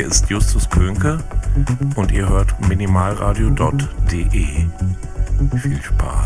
hier ist Justus Könke und ihr hört minimalradio.de. Viel Spaß.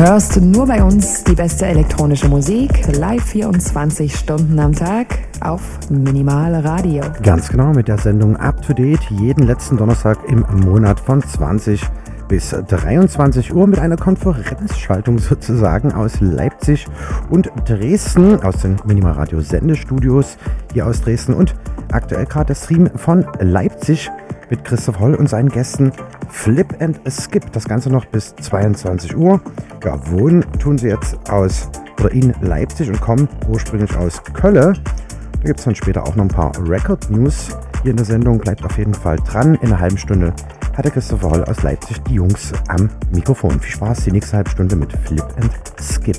Hörst nur bei uns die beste elektronische Musik, live 24 Stunden am Tag auf Minimal Radio. Ganz genau mit der Sendung Up to Date jeden letzten Donnerstag im Monat von 20 bis 23 Uhr mit einer Konferenzschaltung sozusagen aus Leipzig und Dresden, aus den Minimal Radio Sendestudios hier aus Dresden und aktuell gerade der Stream von Leipzig mit Christoph Holl und seinen Gästen Flip and Skip. Das Ganze noch bis 22 Uhr. Ja, wohnen tun sie jetzt aus oder in Leipzig und kommen ursprünglich aus Köln. Da gibt es dann später auch noch ein paar Record News hier in der Sendung. Bleibt auf jeden Fall dran. In einer halben Stunde hat der Christopher Holl aus Leipzig die Jungs am Mikrofon. Viel Spaß die nächste halbe Stunde mit Flip and Skip.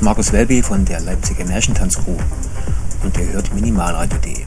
Markus Welby von der Leipziger Märchentanzcrew und ihr hört Minimalradio.de.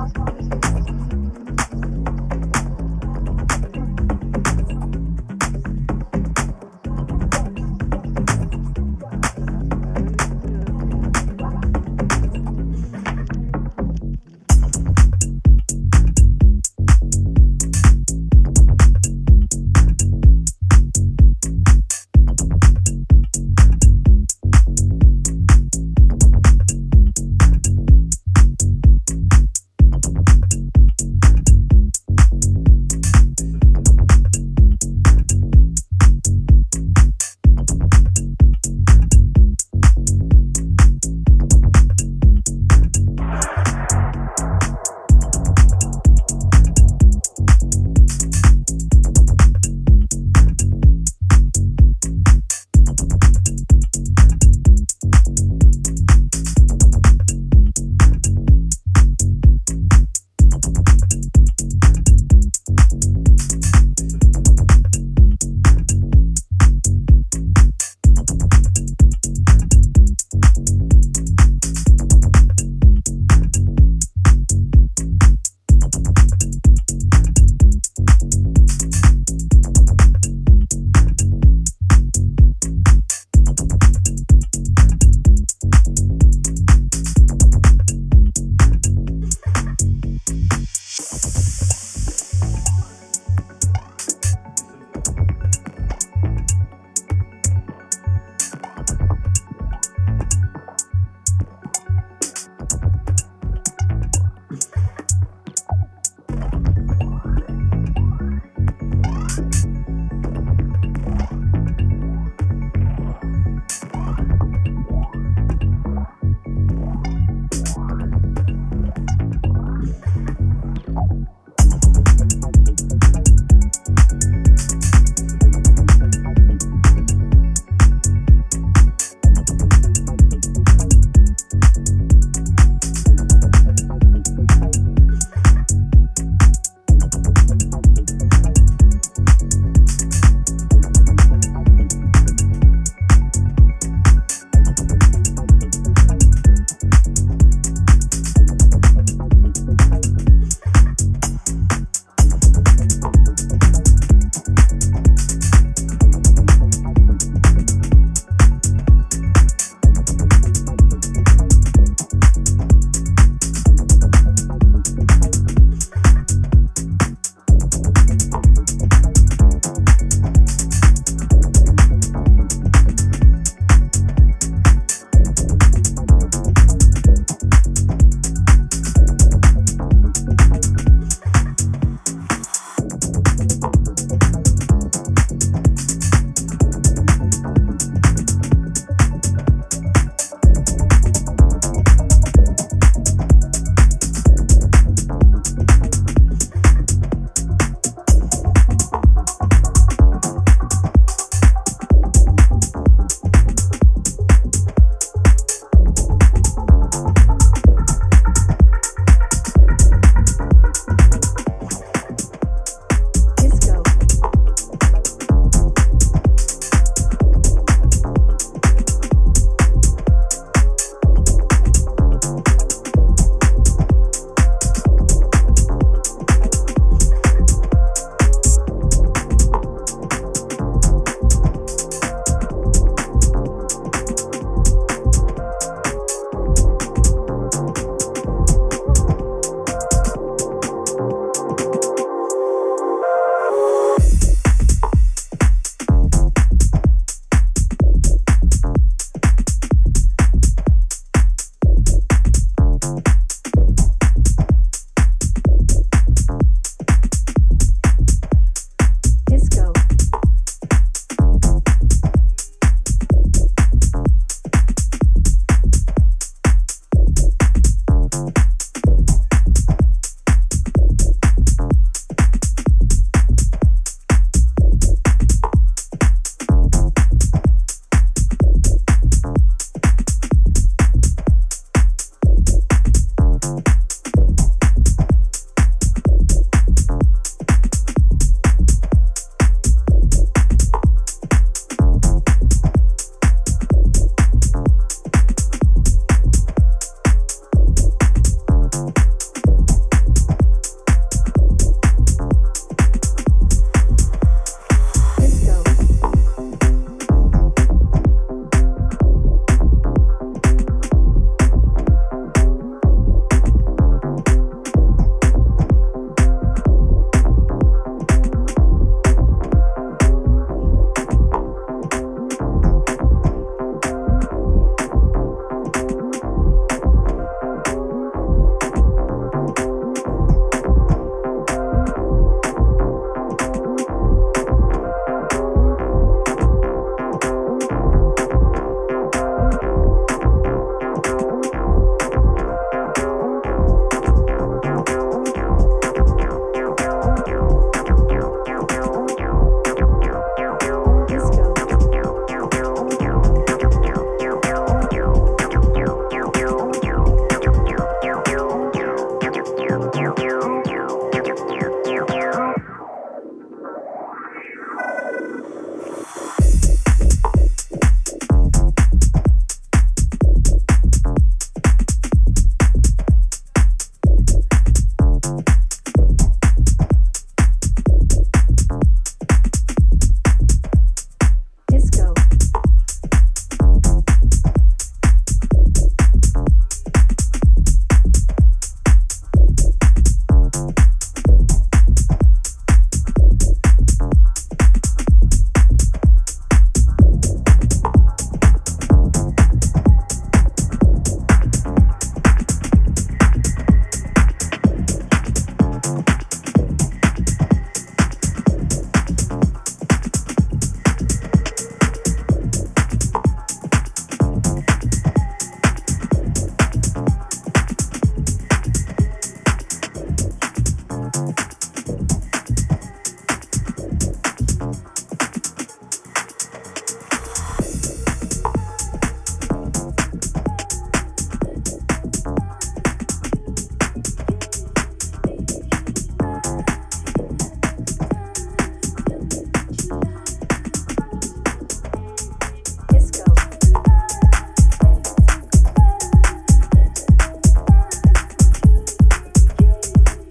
lost all this.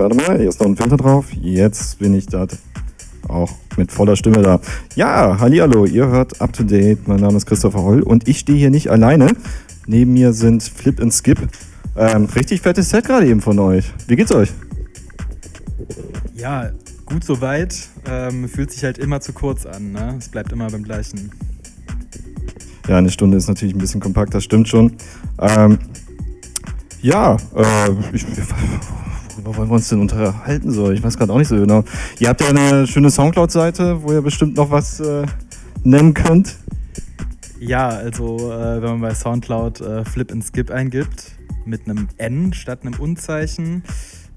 Gerade mal, hier ist noch ein Filter drauf. Jetzt bin ich da auch mit voller Stimme da. Ja, hallo, ihr hört Up to Date. Mein Name ist Christopher Holl und ich stehe hier nicht alleine. Neben mir sind Flip und Skip. Ähm, richtig fettes Set gerade eben von euch. Wie geht's euch? Ja, gut soweit. Ähm, fühlt sich halt immer zu kurz an. Ne? Es bleibt immer beim gleichen. Ja, eine Stunde ist natürlich ein bisschen kompakt, das stimmt schon. Ähm, ja, äh, ich, worüber wollen wir uns denn unterhalten so? Ich weiß gerade auch nicht so genau. Ihr habt ja eine schöne Soundcloud-Seite, wo ihr bestimmt noch was äh, nennen könnt. Ja, also äh, wenn man bei Soundcloud äh, Flip and Skip eingibt, mit einem N statt einem Unzeichen,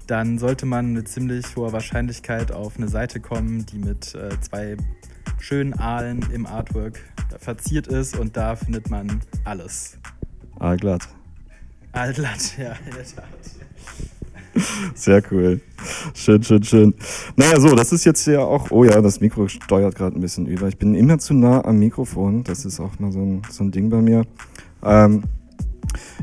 dann sollte man mit ziemlich hoher Wahrscheinlichkeit auf eine Seite kommen, die mit äh, zwei schönen Aalen im Artwork verziert ist und da findet man alles. Aalglatt. Altland, ja, in der Tat. Sehr cool. Schön, schön, schön. Naja, so, das ist jetzt ja auch, oh ja, das Mikro steuert gerade ein bisschen über. Ich bin immer zu nah am Mikrofon. Das ist auch mal so ein, so ein Ding bei mir. Ähm,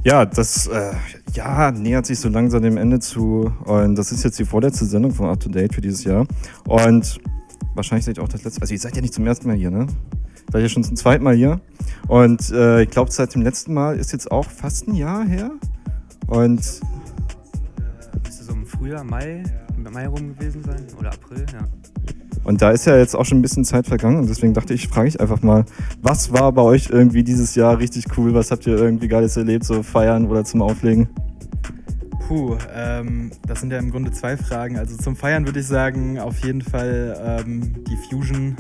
ja, das äh, ja, nähert sich so langsam dem Ende zu. Und das ist jetzt die vorletzte Sendung von Up to Date für dieses Jahr. Und wahrscheinlich seid ihr auch das letzte. Also, ihr seid ja nicht zum ersten Mal hier, ne? Seid ihr schon zum zweiten Mal hier. Und äh, ich glaube, seit dem letzten Mal ist jetzt auch fast ein Jahr her. Und. Frühjahr, Mai, Mai rum gewesen sein oder April, ja. Und da ist ja jetzt auch schon ein bisschen Zeit vergangen und deswegen dachte ich, frage ich einfach mal, was war bei euch irgendwie dieses Jahr richtig cool? Was habt ihr irgendwie Geiles erlebt, so feiern oder zum Auflegen? Puh, ähm, das sind ja im Grunde zwei Fragen. Also zum Feiern würde ich sagen, auf jeden Fall ähm, die Fusion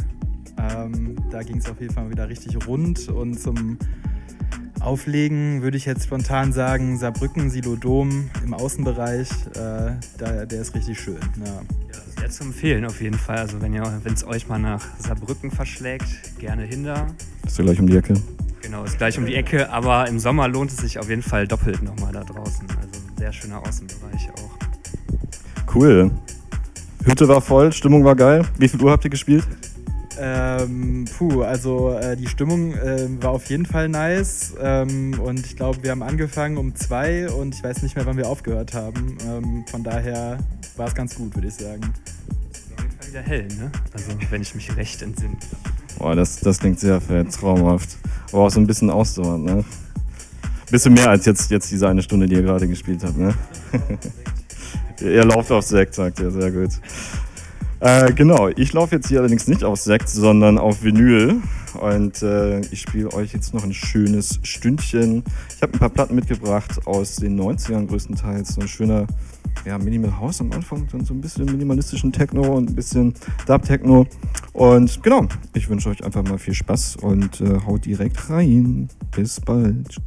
ähm, da ging es auf jeden Fall wieder richtig rund und zum Auflegen würde ich jetzt spontan sagen, Saarbrücken, Silodom im Außenbereich, äh, da, der ist richtig schön. Ja. ja, das ist sehr zu empfehlen auf jeden Fall. Also wenn es euch mal nach Saarbrücken verschlägt, gerne hinter. Ist ja gleich um die Ecke. Genau, ist gleich um die Ecke, aber im Sommer lohnt es sich auf jeden Fall doppelt nochmal da draußen. Also ein sehr schöner Außenbereich auch. Cool. Hütte war voll, Stimmung war geil. Wie viel Uhr habt ihr gespielt? Ähm, puh, also äh, die Stimmung äh, war auf jeden Fall nice ähm, und ich glaube, wir haben angefangen um zwei und ich weiß nicht mehr, wann wir aufgehört haben. Ähm, von daher war es ganz gut, würde ich sagen. Es war auf jeden Fall wieder hell, ne? Also, wenn ich mich recht entsinne. Boah, das, das klingt sehr fett, traumhaft. Aber auch so ein bisschen ausdauernd, ne? Bisschen mehr als jetzt, jetzt diese eine Stunde, die ihr gerade gespielt habt, ne? ihr lauft auf Sekt, sagt ihr, sehr gut. Äh, genau, ich laufe jetzt hier allerdings nicht auf Sekt, sondern auf Vinyl. Und äh, ich spiele euch jetzt noch ein schönes Stündchen. Ich habe ein paar Platten mitgebracht aus den 90ern größtenteils. So ein schöner ja, Minimal House am Anfang, dann so ein bisschen minimalistischen Techno und ein bisschen Dub-Techno. Und genau, ich wünsche euch einfach mal viel Spaß und äh, haut direkt rein. Bis bald.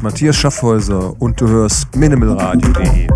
Ist Matthias Schaffhäuser und du hörst minimalradio.de.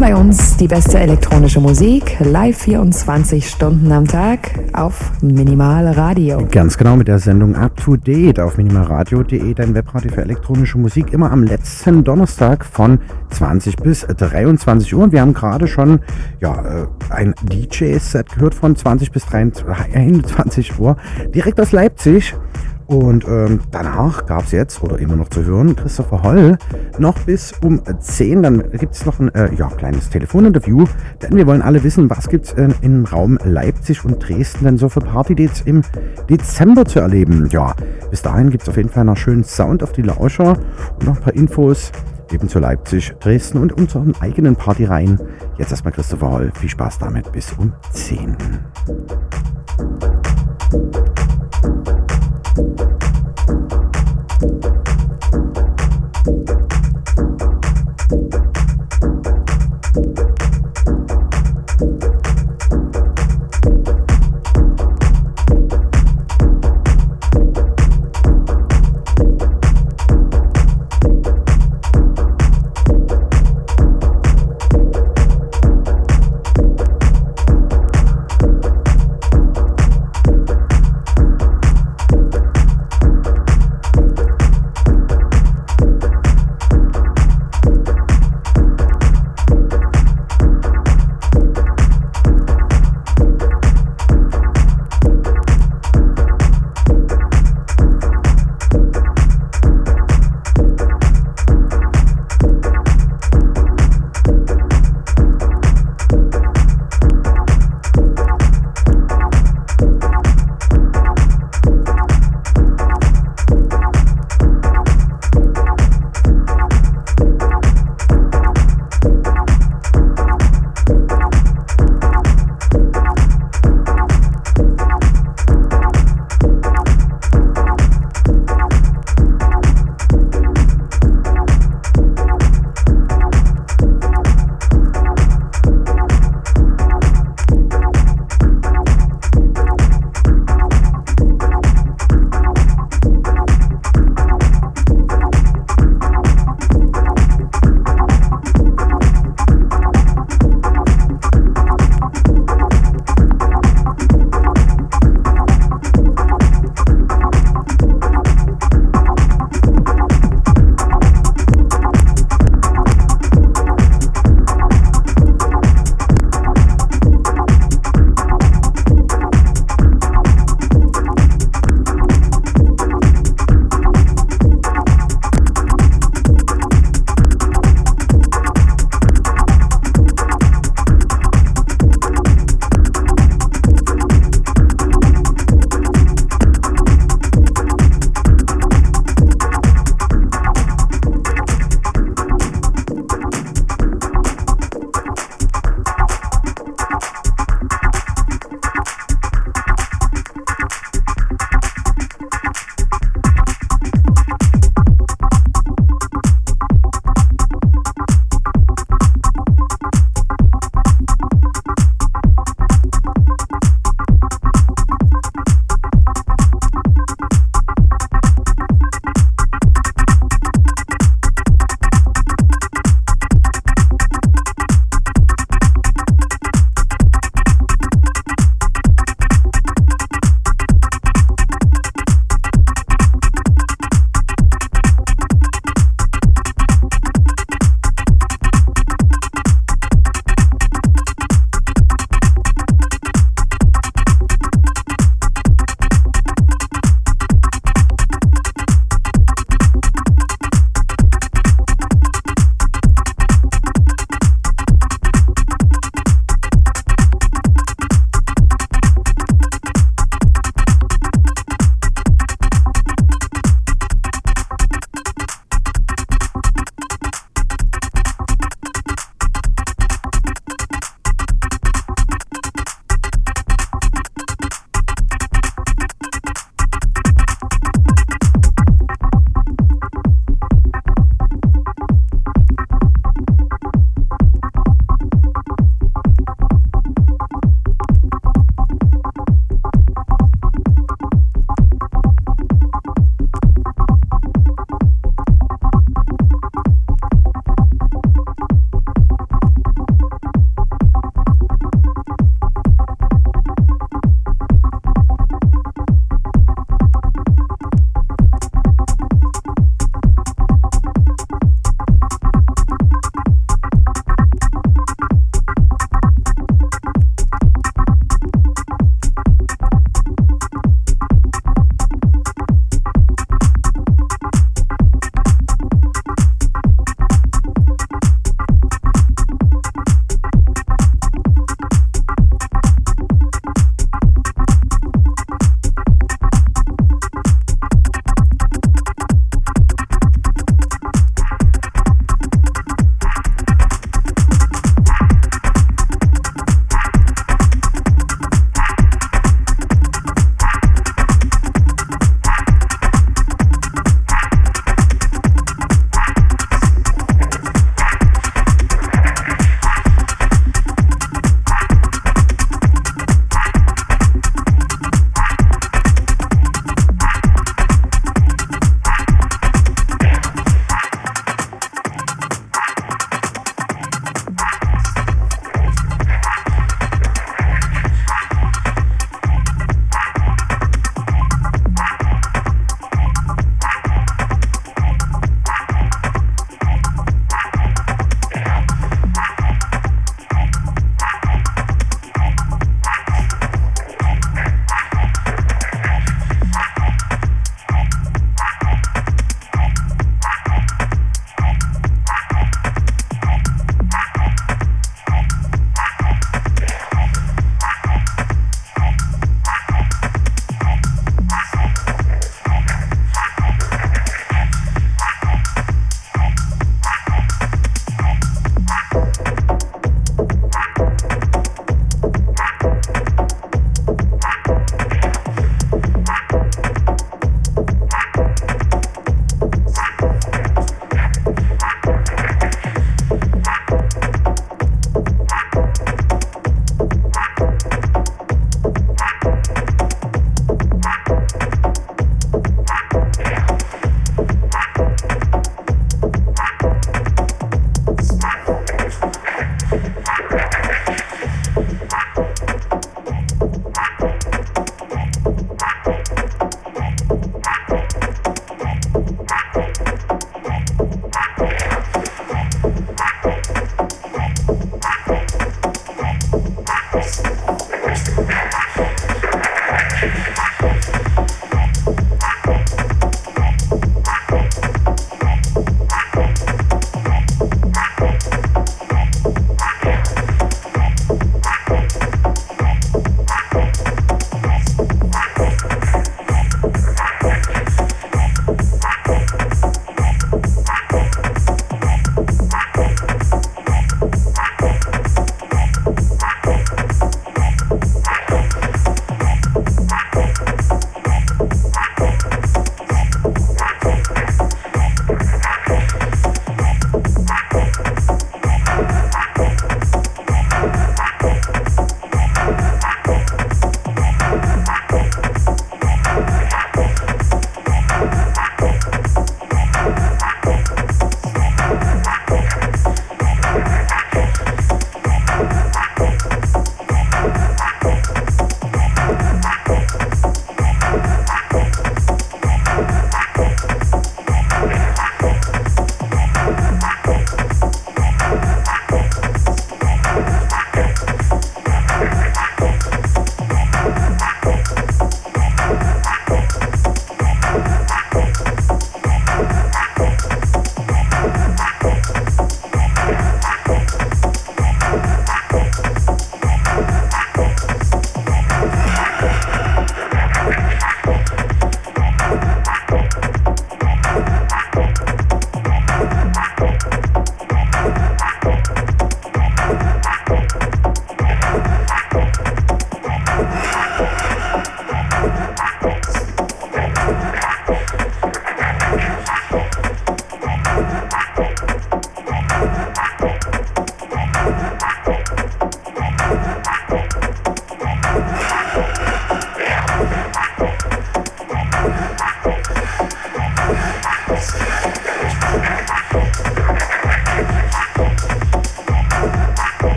bei uns die beste elektronische Musik, live 24 Stunden am Tag auf Minimal Radio. Ganz genau mit der Sendung Up to Date auf minimalradio.de, dein Webradio für elektronische Musik, immer am letzten Donnerstag von 20 bis 23 Uhr. Und wir haben gerade schon ja, äh, ein DJ-Set gehört von 20 bis 23 Uhr, direkt aus Leipzig. Und ähm, danach gab es jetzt, oder immer noch zu hören, Christopher Holl noch bis um 10. Dann gibt es noch ein äh, ja, kleines Telefoninterview, denn wir wollen alle wissen, was gibt es äh, im Raum Leipzig und Dresden denn so für Party-Dates im Dezember zu erleben. Ja, bis dahin gibt es auf jeden Fall noch schönen Sound auf die Lauscher und noch ein paar Infos eben zu Leipzig, Dresden und unseren eigenen Partyreihen. Jetzt erstmal Christopher Holl. Viel Spaß damit bis um 10.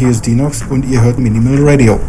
hier ist Dinox und ihr hört Minimal Radio.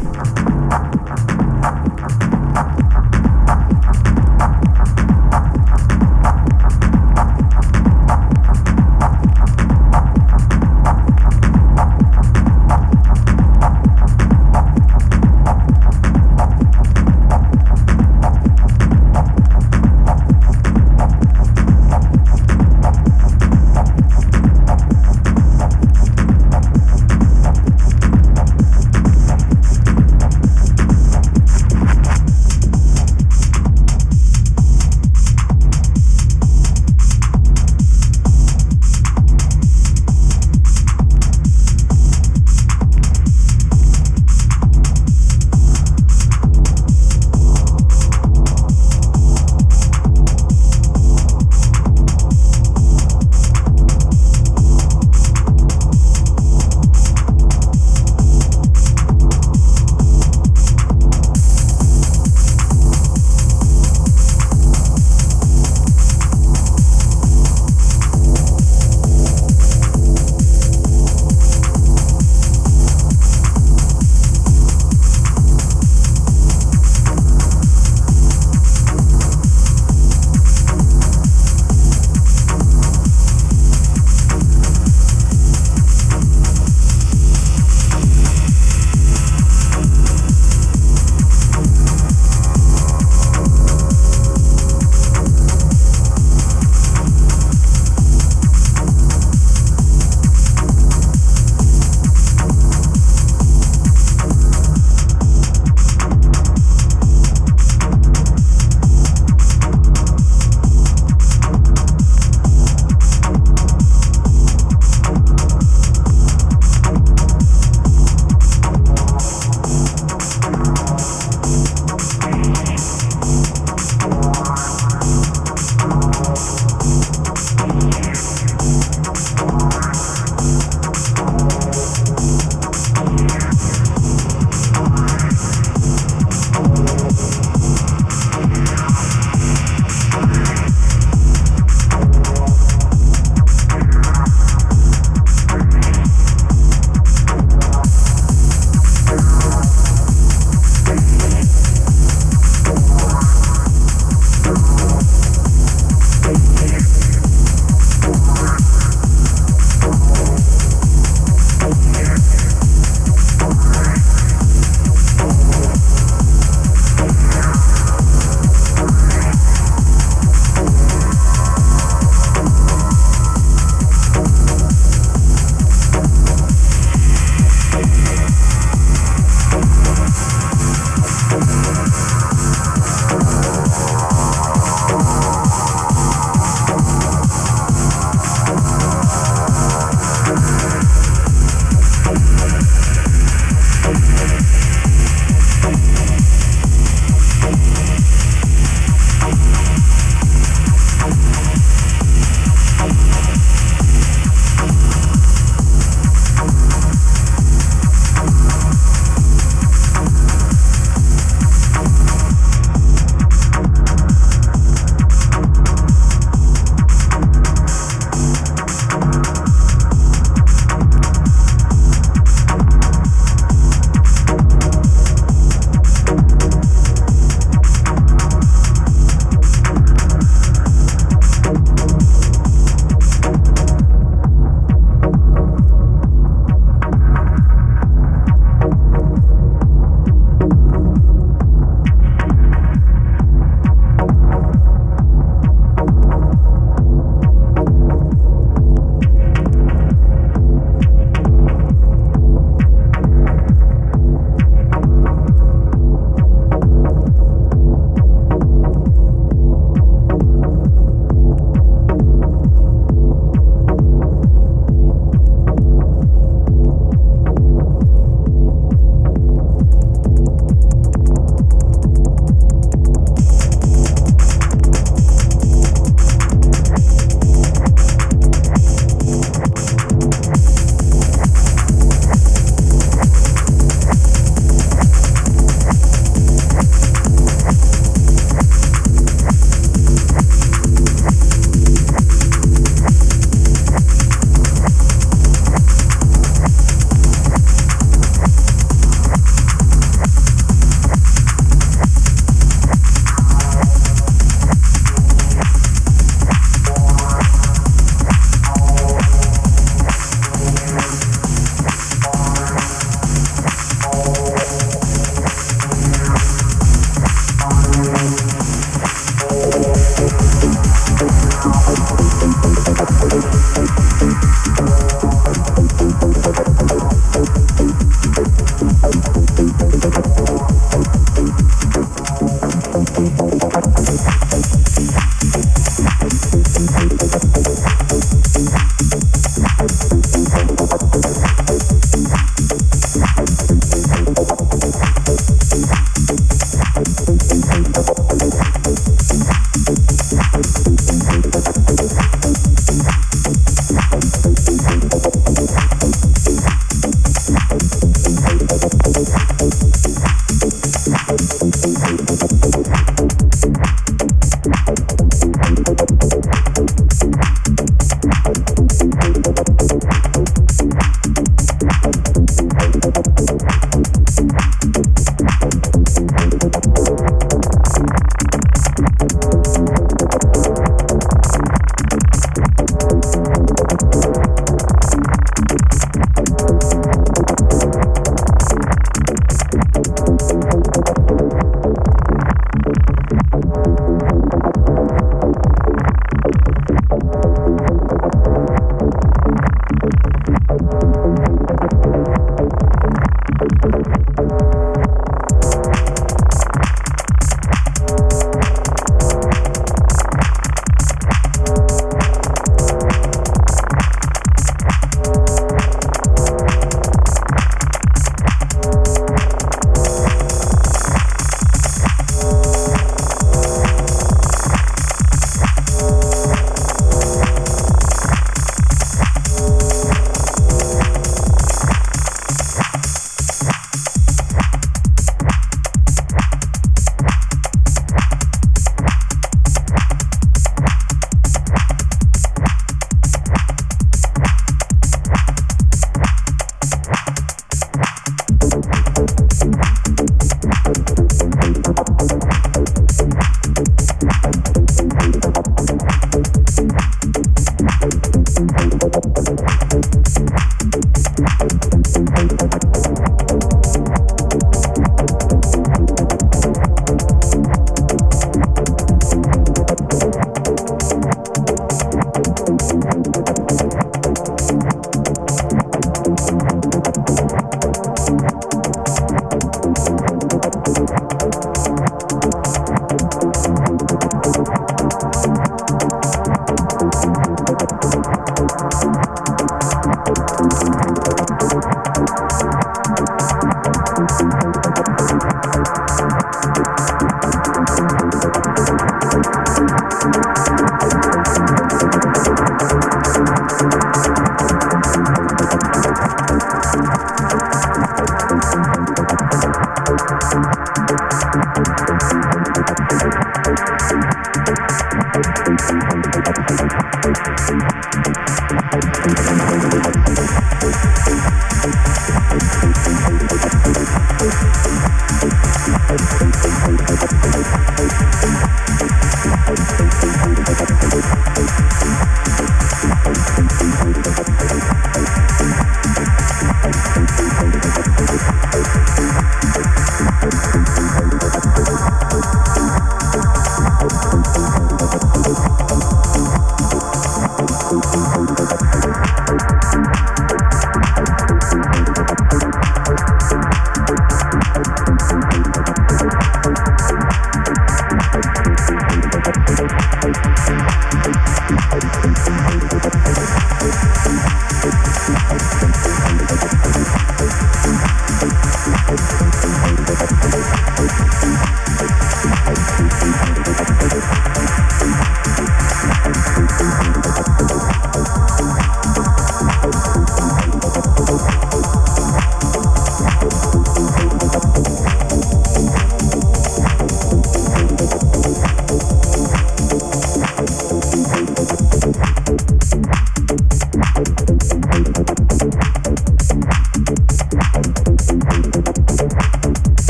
Thank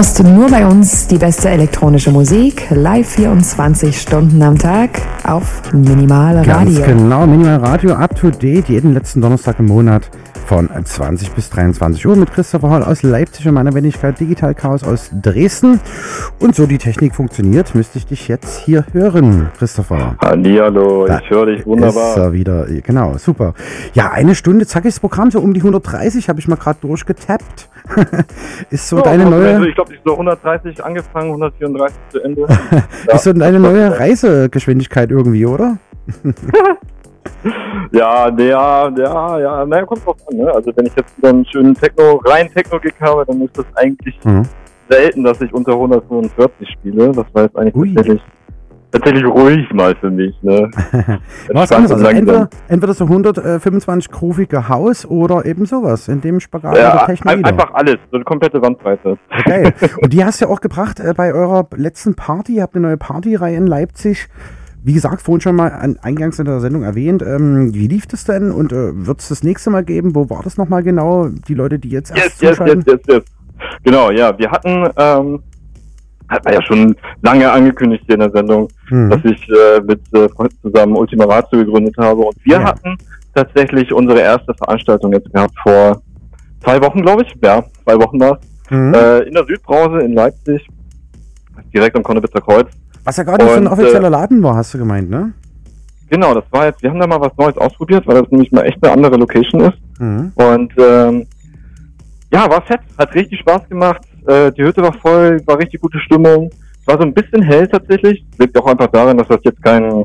hörst nur bei uns die beste elektronische Musik, live 24 Stunden am Tag auf Minimal Ganz Radio. genau, Minimal Radio up to date, jeden letzten Donnerstag im Monat von 20 bis 23 Uhr mit Christopher Hall aus Leipzig und meiner Wenigkeit Digital Chaos aus Dresden. Und so die Technik funktioniert, müsste ich dich jetzt hier hören, Christopher. Hallihallo, Da ich höre dich Ist wunderbar. er wieder, genau, super. Ja, eine Stunde, zack, ist das Programm so um die 130, habe ich mal gerade durchgetappt. ist so Ja, deine also neue, Ich glaube, ich so 130 angefangen, 134 zu Ende. ist so deine neue Reisegeschwindigkeit irgendwie, oder? Ja, ja, ja, ja, naja, kommt drauf an, ne? Also wenn ich jetzt wieder einen schönen Techno, rein Techno-Gig habe, dann ist das eigentlich Mhm. selten, dass ich unter 145 spiele. Das war jetzt eigentlich Ui. tatsächlich, tatsächlich ruhig mal für mich, ne? Was anderes, also entweder, entweder so 125 groovige Haus oder eben sowas, in dem Spagat Ja, oder Techno ein, wieder. einfach alles, so eine komplette Bandbreite. Ja, geil. Und die hast du ja auch gebracht äh, bei eurer letzten Party. Ihr habt eine neue Partyreihe in Leipzig. Wie gesagt, vorhin schon mal an, eingangs in der Sendung erwähnt. Ähm, wie lief das denn und äh, wird es das nächste Mal geben? Wo war das nochmal genau? Die Leute, die jetzt erst Yes, yes, yes, yes. Genau, ja, wir hatten, ähm, hat man ja schon lange angekündigt hier in der Sendung, Mhm. dass ich äh, mit äh, Freunden zusammen Ultima Ratio gegründet habe. Und wir Ja. hatten tatsächlich unsere erste Veranstaltung jetzt gehabt vor zwei Wochen, glaube ich. Ja, zwei Wochen war Mhm. Äh, in der Südbrause in Leipzig, direkt am Konnewitzer Kreuz. Was ja gerade so ein und, offizieller äh, Laden war, hast du gemeint, ne? Genau, das war jetzt, wir haben da mal was Neues ausprobiert, weil das nämlich mal echt eine andere Location ist. Mhm. Und ähm, ja, war fett, hat richtig Spaß gemacht. Äh, die Hütte war voll, war richtig gute Stimmung. War so ein bisschen hell tatsächlich. Liegt auch einfach daran, dass das jetzt kein,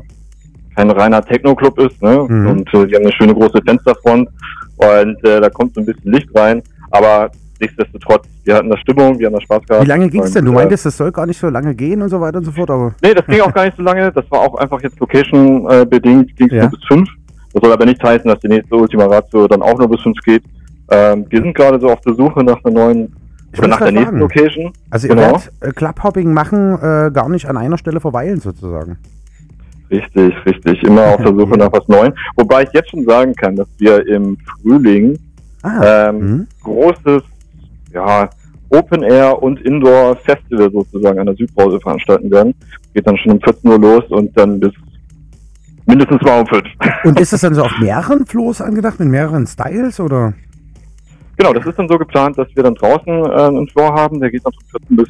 kein reiner Techno-Club ist. Ne? Mhm. Und äh, die haben eine schöne große Fensterfront und äh, da kommt so ein bisschen Licht rein. Aber nichtsdestotrotz, wir hatten da Stimmung, wir haben da Spaß gehabt. Wie lange ging's denn? Du äh, meintest, das soll gar nicht so lange gehen und so weiter und so fort, aber. Nee, das ging auch gar nicht so lange. Das war auch einfach jetzt Location-bedingt, ging es Ja. nur bis fünf. Das soll aber nicht heißen, dass die nächste Ultima Ratio dann auch nur bis fünf geht. Ähm, wir sind gerade so auf der Suche nach einer neuen, Ich oder nach der nächsten fragen. Location. Also ihr Genau. werdet äh, Clubhopping machen, äh, gar nicht an einer Stelle verweilen sozusagen. Richtig, richtig. Immer auf der Suche nach was Neuem. Wobei ich jetzt schon sagen kann, dass wir im Frühling Ah. ähm, Mhm. großes, ja, Open Air und Indoor Festival sozusagen an der Südbrause veranstalten werden. Geht dann schon um 14 Uhr los und dann bis mindestens mal um fünf. Und ist das dann so auf mehreren Floors angedacht, mit mehreren Styles oder? Genau, das ist dann so geplant, dass wir dann draußen äh, einen Floor haben. Der geht dann von 14 bis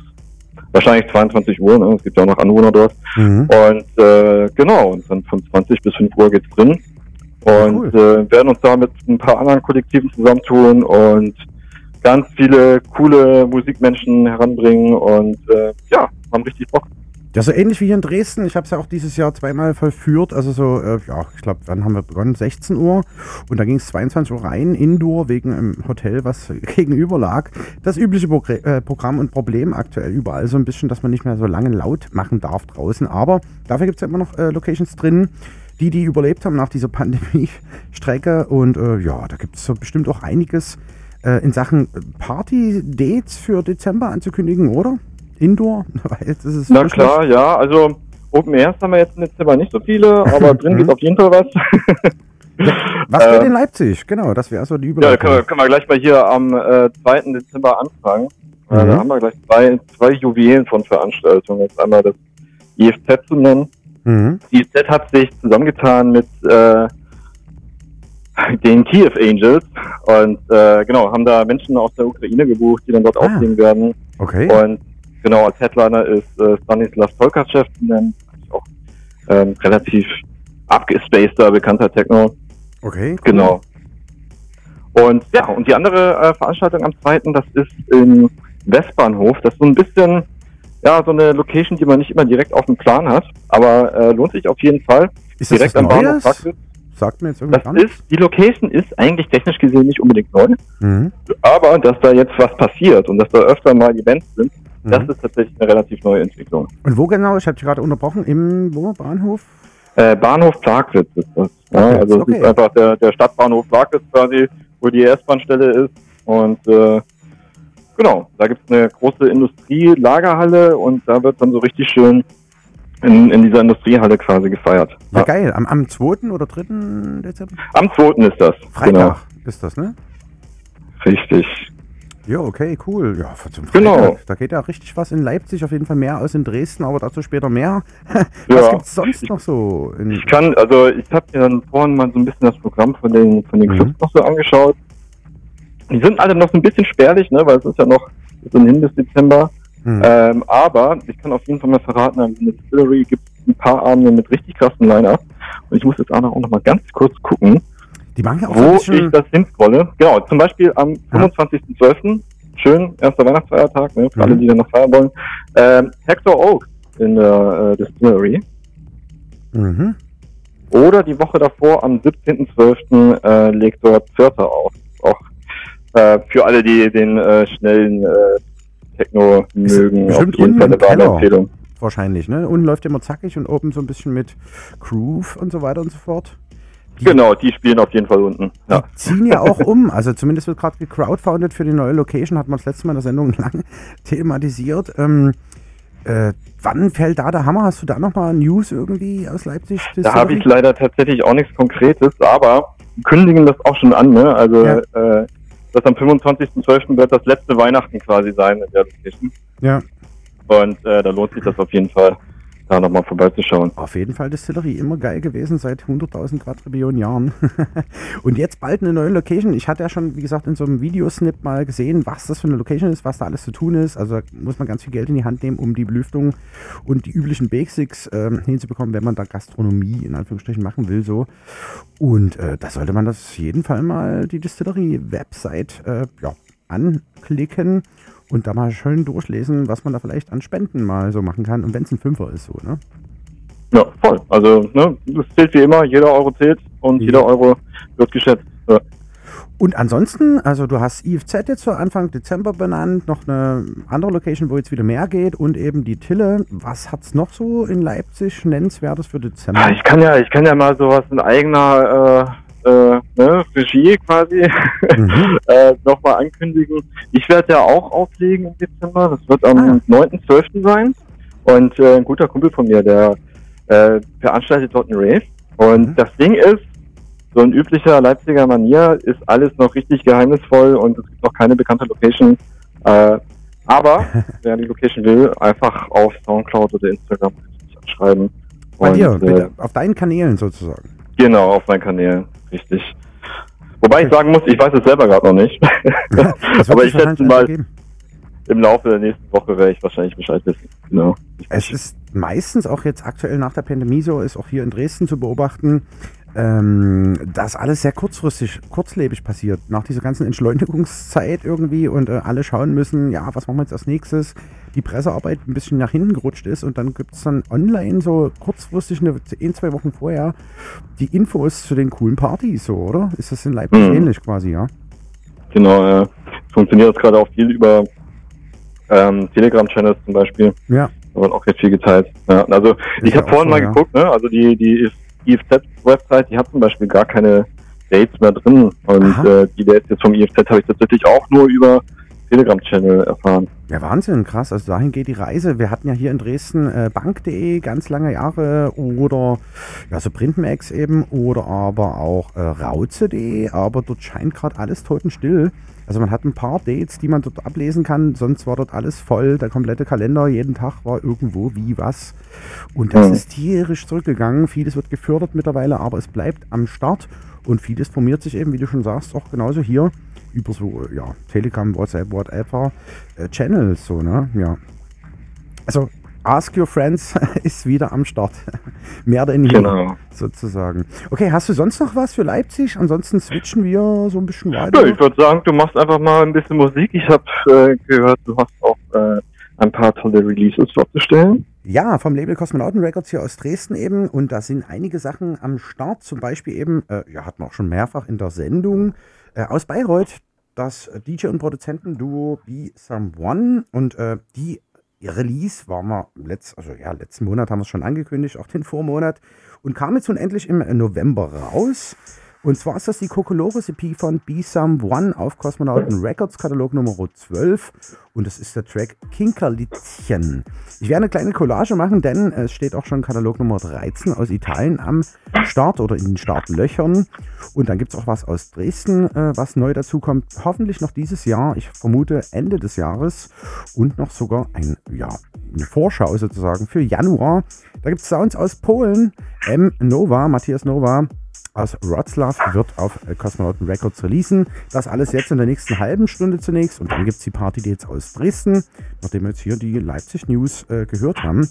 wahrscheinlich 22 Uhr. Ne? Es gibt ja auch noch Anwohner dort. Mhm. Und äh, genau, und dann von 20 bis 5 Uhr geht's drin. Und äh, werden uns da mit ein paar anderen Kollektiven zusammentun und ganz viele coole Musikmenschen heranbringen und äh, ja, haben richtig Bock. Ja, so ähnlich wie hier in Dresden. Ich habe es ja auch dieses Jahr zweimal vollführt. Also so, äh, ja, ich glaube, wann haben wir begonnen? 16 Uhr. Und da ging es 22 Uhr rein, Indoor, wegen einem Hotel, was gegenüber lag. Das übliche Progr äh, Programm und Problem aktuell überall so ein bisschen, dass man nicht mehr so lange laut machen darf draußen. Aber dafür gibt es ja immer noch äh, Locations drin, die, die überlebt haben nach dieser Pandemie-Strecke. Und äh, ja, da gibt es so bestimmt auch einiges äh, in Sachen Party-Dates für Dezember anzukündigen, oder? Indoor? Weil das ist Na klar, ja, also Open Airs haben wir jetzt im Dezember nicht so viele, aber drin Mhm. geht auf jeden Fall was. Was geht Äh, in Leipzig? Genau, das wäre so die Ja, da Überleitung. können wir, können wir gleich mal hier am äh, 2. Dezember anfangen. Äh, Mhm. da haben wir gleich zwei, zwei Juwelen von Veranstaltungen. Jetzt einmal das IFZ zu nennen. Mhm. Die IFZ hat sich zusammengetan mit äh, den Kiew Angels und äh, genau, haben da Menschen aus der Ukraine gebucht, die dann dort Ah. aufnehmen werden. Okay. Und genau, als Headliner ist äh, Stanislav Tolkachev. Eigentlich auch ähm, relativ abgespaceder, bekannter Techno. Okay. cool. Genau. Und ja, und die andere äh, Veranstaltung am zweiten, das ist im Westbahnhof. Das ist so ein bisschen ja, so eine Location, die man nicht immer direkt auf dem Plan hat, aber äh, lohnt sich auf jeden Fall. Ist das direkt am Bahnhof? Praxis. Sagt mir jetzt irgendwie Das ist, die Location ist eigentlich technisch gesehen nicht unbedingt neu, Mhm. aber dass da jetzt was passiert und dass da öfter mal Events sind, das Mhm. ist tatsächlich eine relativ neue Entwicklung. Und wo genau? Ich habe dich gerade unterbrochen. Im wo, Bahnhof? Äh, Bahnhof Plagwitz ist das. Ja, Okay, also es okay. ist einfach der, der Stadtbahnhof Plagwitz quasi, wo die S-Bahn-Stelle ist. Und äh, genau, da gibt es eine große Industrielagerhalle und da wird dann so richtig schön in, in dieser Industriehalle quasi gefeiert. Ja, geil. Am, am 2. oder 3. Dezember? Am 2. ist das. Freitag ist das, ne? Genau, richtig. Ja, okay, cool. Ja, zum Freitag. Genau. Da geht ja richtig was in Leipzig, auf jeden Fall mehr als in Dresden, aber dazu später mehr. Ja. Was gibt's sonst noch so? Ich kann, also ich habe mir dann vorhin mal so ein bisschen das Programm von den von den Mhm. Clubs noch so angeschaut. Die sind alle noch so ein bisschen spärlich, ne, weil es ist ja noch so hin bis Dezember. Mhm. Ähm, aber ich kann auf jeden Fall mal verraten, an der Distillery gibt es ein paar Abende mit richtig krassen Line-Up. Und ich muss jetzt auch noch, mal ganz kurz gucken, wo ich das hinscrolle. Genau, zum Beispiel am 25.12. Schön, erster Weihnachtsfeiertag, ne, für Mhm. alle, die dann noch feiern wollen. Ähm, Hector Oak in der äh, Distillery. Mhm. Oder die Woche davor, am 17.12., äh, legt dort Zörter auf. Auch äh, für alle, die den äh, schnellen äh, Techno mögen, auf bestimmt jeden unten Fall eine Keller. Empfehlung. Wahrscheinlich, ne? Unten läuft immer zackig und oben so ein bisschen mit Groove und so weiter und so fort. Genau, die spielen auf jeden Fall unten. Ja. Ziehen ja auch um. Also zumindest wird gerade gecrowdfounded für die neue Location, hat man das letzte Mal in der Sendung lang thematisiert. Ähm, äh, wann fällt da der Hammer? Hast du da nochmal News irgendwie aus Leipzig? Da habe ich leider tatsächlich auch nichts Konkretes, aber die kündigen das auch schon an, ne? Also Ja. äh, das am 25.12. wird das letzte Weihnachten quasi sein in der Location. Ja. Und äh, da lohnt sich das auf jeden Fall, da nochmal vorbeizuschauen. Auf jeden Fall Distillery immer geil gewesen seit 100.000 Quadrillionen Jahren. und jetzt bald eine neue Location. Ich hatte ja schon, wie gesagt, in so einem Videosnip mal gesehen, was das für eine Location ist, was da alles zu tun ist. Also muss man ganz viel Geld in die Hand nehmen, um die Belüftung und die üblichen Basics ähm, hinzubekommen, wenn man da Gastronomie in Anführungsstrichen machen will. so. Und äh, da sollte man das auf jeden Fall mal die Distillery-Website äh, ja, anklicken und da mal schön durchlesen, was man da vielleicht an Spenden mal so machen kann. Und wenn es ein Fünfer ist, so, ne? Ja, voll. Also, ne, das zählt wie immer, jeder Euro zählt und jeder Euro wird geschätzt. Ja. Und ansonsten, also du hast IFZ jetzt so Anfang Dezember benannt, noch eine andere Location, wo jetzt wieder mehr geht und eben die Tille. Was hat's noch so in Leipzig nennenswertes für Dezember? Ich kann ja, ich kann ja mal sowas in eigener äh, ne, Regie quasi Mhm. äh, nochmal ankündigen. Ich werde ja auch auflegen im Dezember. Das wird am Ah. 9.12. sein. Und äh, ein guter Kumpel von mir, der äh, veranstaltet dort einen Rave. Und Mhm. das Ding ist, so in üblicher Leipziger Manier ist alles noch richtig geheimnisvoll und es gibt noch keine bekannte Location. Äh, aber wer die Location will, einfach auf Soundcloud oder Instagram mich anschreiben. Bei dir, Und, bitte, äh, auf deinen Kanälen sozusagen. Genau, auf meinen Kanälen, richtig. Wobei ich sagen muss, ich weiß es selber gerade noch nicht. Aber ich schätze wahrscheinlich mal, ergeben. im Laufe der nächsten Woche werde ich wahrscheinlich Bescheid wissen. Genau. Es ist meistens auch jetzt aktuell nach der Pandemie so, ist auch hier in Dresden zu beobachten, ähm, dass alles sehr kurzfristig, kurzlebig passiert. Nach dieser ganzen Entschleunigungszeit irgendwie und äh, alle schauen müssen, ja, was machen wir jetzt als nächstes? Die Pressearbeit ein bisschen nach hinten gerutscht ist und dann gibt es dann online so kurzfristig eine, ein, zwei Wochen vorher die Infos zu den coolen Partys, so, oder? Ist das in Leipzig Mhm. ähnlich quasi, ja? Genau, ja. Funktioniert jetzt gerade auch viel über ähm, Telegram-Channels zum Beispiel. Ja. Da wird auch recht viel geteilt. Ja, also ich ja habe vorhin so, mal ja. geguckt, ne? Also die, die IFZ-Website, die hat zum Beispiel gar keine Dates mehr drin. Und äh, die Dates jetzt vom IFZ habe ich tatsächlich auch nur über Telegram-Channel erfahren. Ja, Wahnsinn, krass. Also dahin geht die Reise. Wir hatten ja hier in Dresden äh, Bank.de ganz lange Jahre oder ja, so Printmax eben oder aber auch äh, Rauze.de, aber dort scheint gerade alles totenstill. Also man hat ein paar Dates, die man dort ablesen kann, sonst war dort alles voll, der komplette Kalender, jeden Tag war irgendwo wie was. Und das Mhm. ist tierisch zurückgegangen. Vieles wird gefördert mittlerweile, aber es bleibt am Start und vieles formiert sich eben, wie du schon sagst, auch genauso hier über so, ja, Telegram, WhatsApp, whatever, äh, Channels, so, ne? Ja. Also, Ask Your Friends ist wieder am Start. Mehr denn je, Genau. sozusagen. Okay, hast du sonst noch was für Leipzig? Ansonsten switchen wir so ein bisschen weiter. Ja, ich würde sagen, du machst einfach mal ein bisschen Musik. Ich habe äh, gehört, du hast auch äh, ein paar tolle Releases vorzustellen. Ja, vom Label Kosmonauten Records hier aus Dresden eben. Und da sind einige Sachen am Start. Zum Beispiel eben, äh, ja, hatten wir auch schon mehrfach in der Sendung, äh, aus Bayreuth das DJ- und Produzentenduo Be Someone. Und äh, die Release war wir letzt, also ja, letzten Monat haben wir es schon angekündigt, auch den Vormonat. Und kam jetzt nun endlich im November raus. Und zwar ist das die Kokolores EP von Be Some One auf Kosmonauten Records Katalog Nummer 12. Und das ist der Track Kinkerlitzchen. Ich werde eine kleine Collage machen, denn es steht auch schon Katalog Nummer 13 aus Italien am Start oder in den Startlöchern. Und dann gibt es auch was aus Dresden, äh, was neu dazu kommt. Hoffentlich noch dieses Jahr. Ich vermute Ende des Jahres. Und noch sogar ein, ja, eine Vorschau sozusagen für Januar. Da gibt es Sounds aus Polen. M. Nova, Matthias Nova aus Wroclaw wird auf Kosmonauten Records releasen. Das alles jetzt in der nächsten halben Stunde zunächst und dann gibt es die Party Dates aus Dresden, nachdem wir jetzt hier die Leipzig News äh, gehört haben.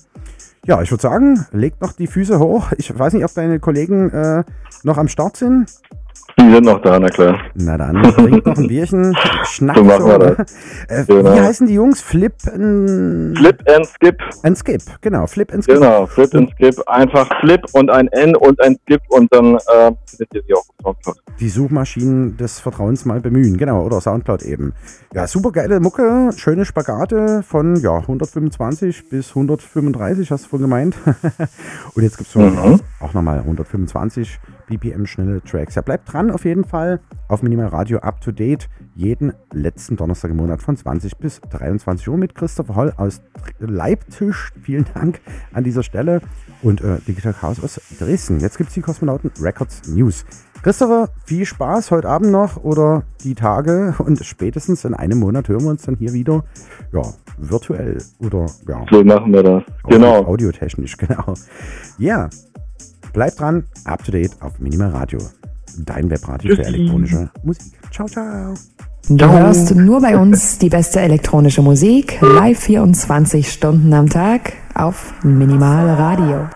Ja, ich würde sagen, legt noch die Füße hoch. Ich weiß nicht, ob deine Kollegen äh, noch am Start sind. Die sind noch da, na klar. Na dann, trink noch ein Bierchen, schnack So machen wir das. Äh, Genau. Wie heißen die Jungs? Flip and... Flip and Skip. And Skip, genau. Flip and Skip. Genau, Flip and Skip. Einfach Flip und ein N und ein Skip und dann äh, findet ihr sie auch auf Soundcloud. die Suchmaschinen des Vertrauens mal bemühen. Genau, oder Soundcloud eben. Ja, super geile Mucke, schöne Spagate von ja, 125 bis 135, hast du vorhin gemeint. Und jetzt gibt es Mhm. auch nochmal 125 BPM schnelle Tracks. Ja, bleibt dran auf jeden Fall auf Minimal Radio Up to Date. Jeden letzten Donnerstag im Monat von 20 bis 23 Uhr mit Christopher Holl aus Leipzig. Vielen Dank an dieser Stelle. Und äh, Digital Chaos aus Dresden. Jetzt gibt es die Kosmonauten Records News. Christopher, viel Spaß heute Abend noch oder die Tage und spätestens in einem Monat hören wir uns dann hier wieder, ja, virtuell oder ja. So machen wir das. Genau. Audiotechnisch, genau. Ja, bleibt dran, up to date auf Minimal Radio. Dein Webradio für elektronische Musik. Ciao, ciao. Du hörst nur bei uns die beste elektronische Musik, live 24 Stunden am Tag auf Minimal Radio.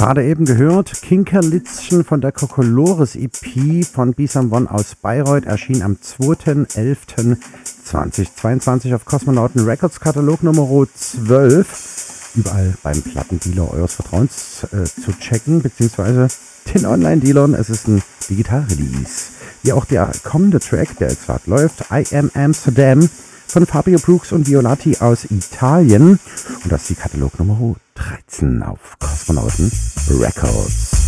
Gerade eben gehört Kinkerlitzchen von der Kokolores EP von Bisam One aus Bayreuth erschien am 2.11.2022 auf Kosmonauten Records Katalog Nummer 12. Überall beim Plattendealer eures Vertrauens äh, zu checken, beziehungsweise den Online-Dealern. Es ist ein Digital-Release. Wie auch der kommende Track, der jetzt gerade läuft, I Am Amsterdam von Fabio Brooks und Violati aus Italien. Und das ist die Katalognummer 13 auf Kosmonauten Records.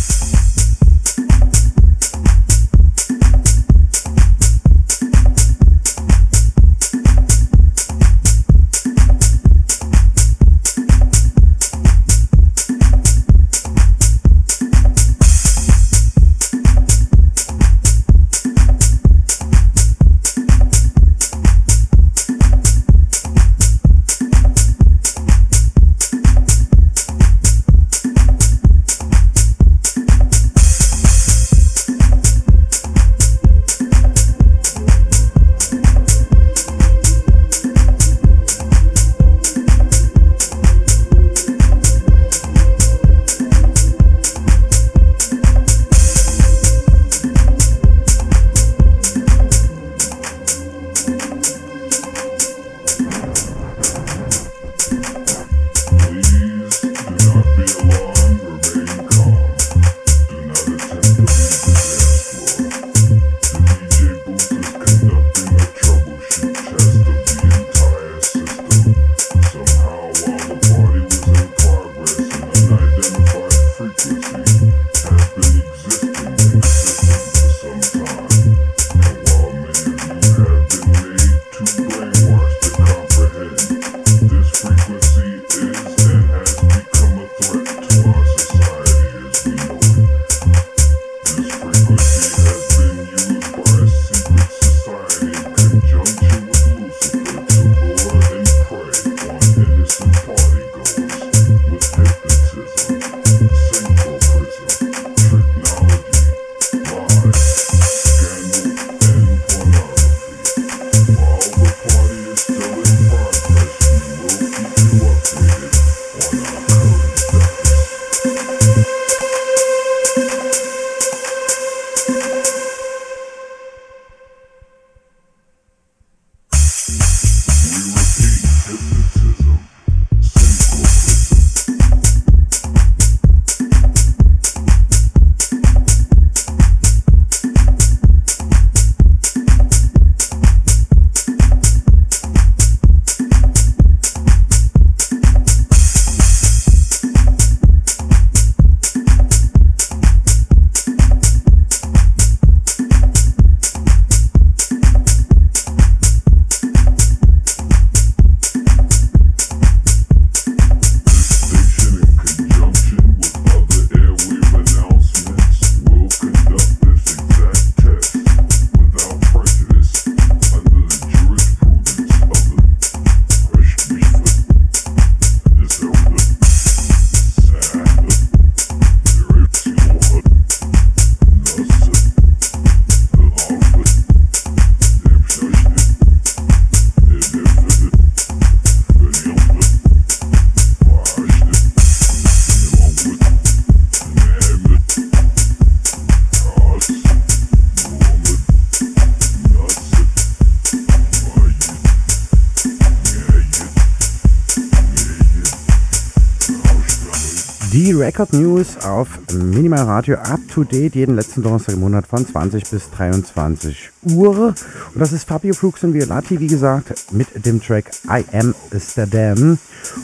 Record News auf Minimal Radio up to date jeden letzten Donnerstag im Monat von 20 bis 23 Uhr. Und das ist Fabio Flux und Violati, wie gesagt, mit dem Track I Am Amsterdam.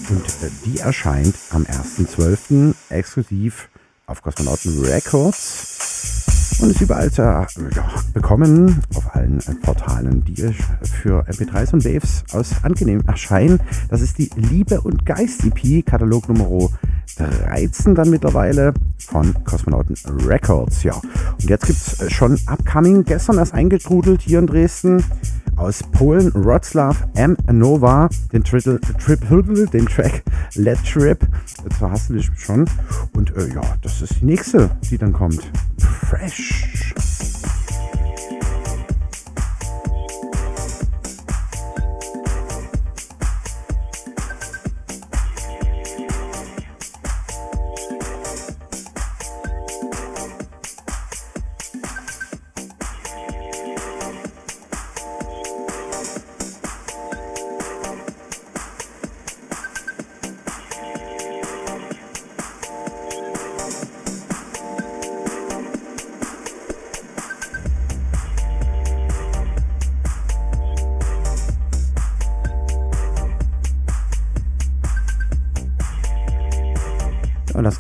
Und die erscheint am 1.12. exklusiv auf Kosmonauten Records und ist überall zu ja, bekommen auf allen Portalen, die für MP3s und Waves aus angenehm erscheinen. Das ist die Liebe und Geist EP, Katalog Nummer 13 dann mittlerweile von Kosmonauten Records. Ja, und jetzt gibt es schon Upcoming, gestern erst eingetrudelt hier in Dresden aus Polen, Wroclaw M. Nova, den, Triple, Triple, den Track Let Trip. Zwar hast du dich schon. Und äh, ja, das ist die nächste, die dann kommt. Fresh.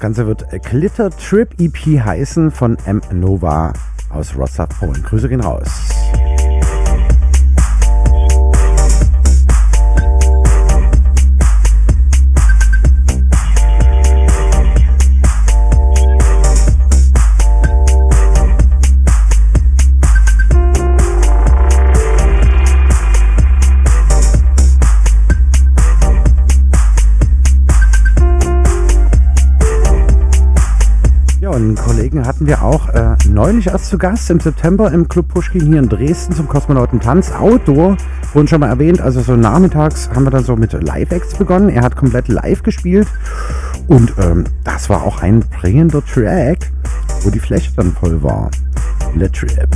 Ganze wird Glitter Trip EP heißen von M. Nova aus Rostock, Polen. Grüße gehen raus. Kollegen hatten wir auch äh, neulich erst zu Gast im September im Club Pushkin hier in Dresden zum Kosmonautentanz. Outdoor, wurden schon mal erwähnt, also so nachmittags haben wir dann so mit Live-Acts begonnen. Er hat komplett live gespielt und ähm, das war auch ein prägender Track, wo die Fläche dann voll war. Trip.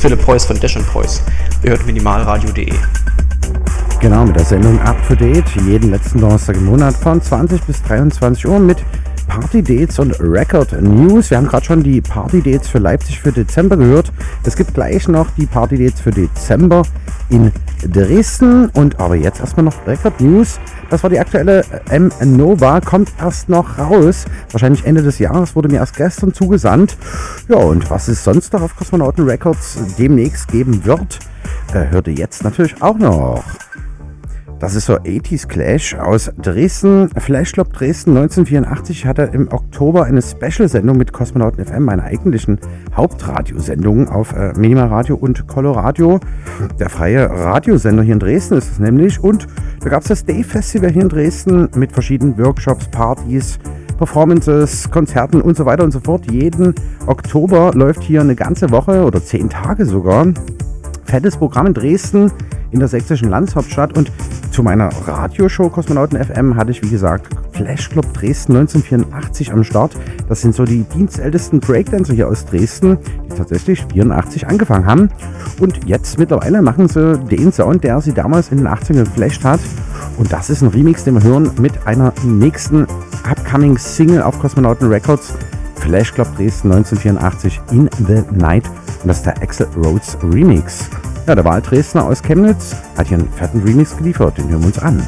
Ist Philipp Preuß von Dash Preuß. Ihr hört minimalradio.de. Genau, mit der Sendung Up to Date, jeden letzten Donnerstag im Monat von 20 bis 23 Uhr mit Party Dates und Record News. Wir haben gerade schon die Party Dates für Leipzig für Dezember gehört. Es gibt gleich noch die Party Dates für Dezember in Dresden. Und aber jetzt erstmal noch Record News. Das war die aktuelle M Nova, kommt erst noch raus. Wahrscheinlich Ende des Jahres, wurde mir erst gestern zugesandt. Ja, und was es sonst noch auf Kosmonauten Records demnächst geben wird, äh, hört ihr jetzt natürlich auch noch. Das ist so 80s Clash aus Dresden. Flash Club Dresden 1984 hatte im Oktober eine Special-Sendung mit Kosmonauten FM, meiner eigentlichen Hauptradiosendung auf äh, Minimal Radio und Coloradio. Der freie Radiosender hier in Dresden ist es nämlich. Und da gab es das Day Festival hier in Dresden mit verschiedenen Workshops, Partys, Performances, Konzerten und so weiter und so fort. Jeden Oktober läuft hier eine ganze Woche oder zehn Tage sogar. Fettes Programm in Dresden in der sächsischen Landeshauptstadt und zu meiner Radioshow Kosmonauten FM hatte ich, wie gesagt, Flash Club Dresden 1984 am Start. Das sind so die dienstältesten Breakdancer hier aus Dresden, die tatsächlich 84 angefangen haben. Und jetzt mittlerweile machen sie den Sound, der sie damals in den 80ern geflasht hat. Und das ist ein Remix, den wir hören mit einer nächsten upcoming Single auf Kosmonauten Records. Flash Club Dresden 1984 in the Night. Und das ist der Axel Rhodes Remix. Ja, der Wahldresdner aus Chemnitz hat hier einen fetten Remix geliefert, den hören wir uns an.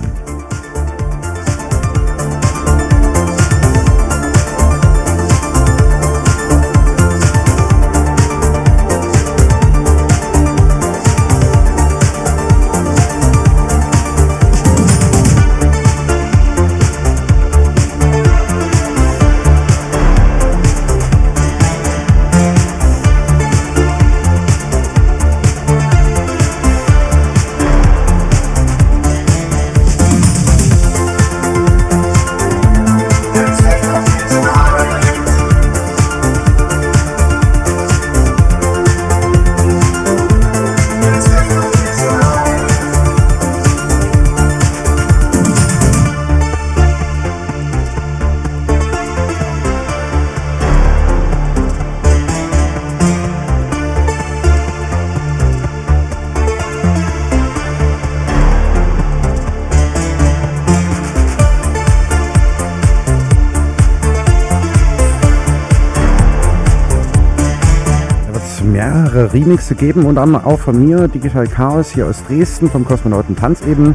Remixe geben und dann auch von mir, Digital Chaos hier aus Dresden, vom Kosmonauten Tanz eben.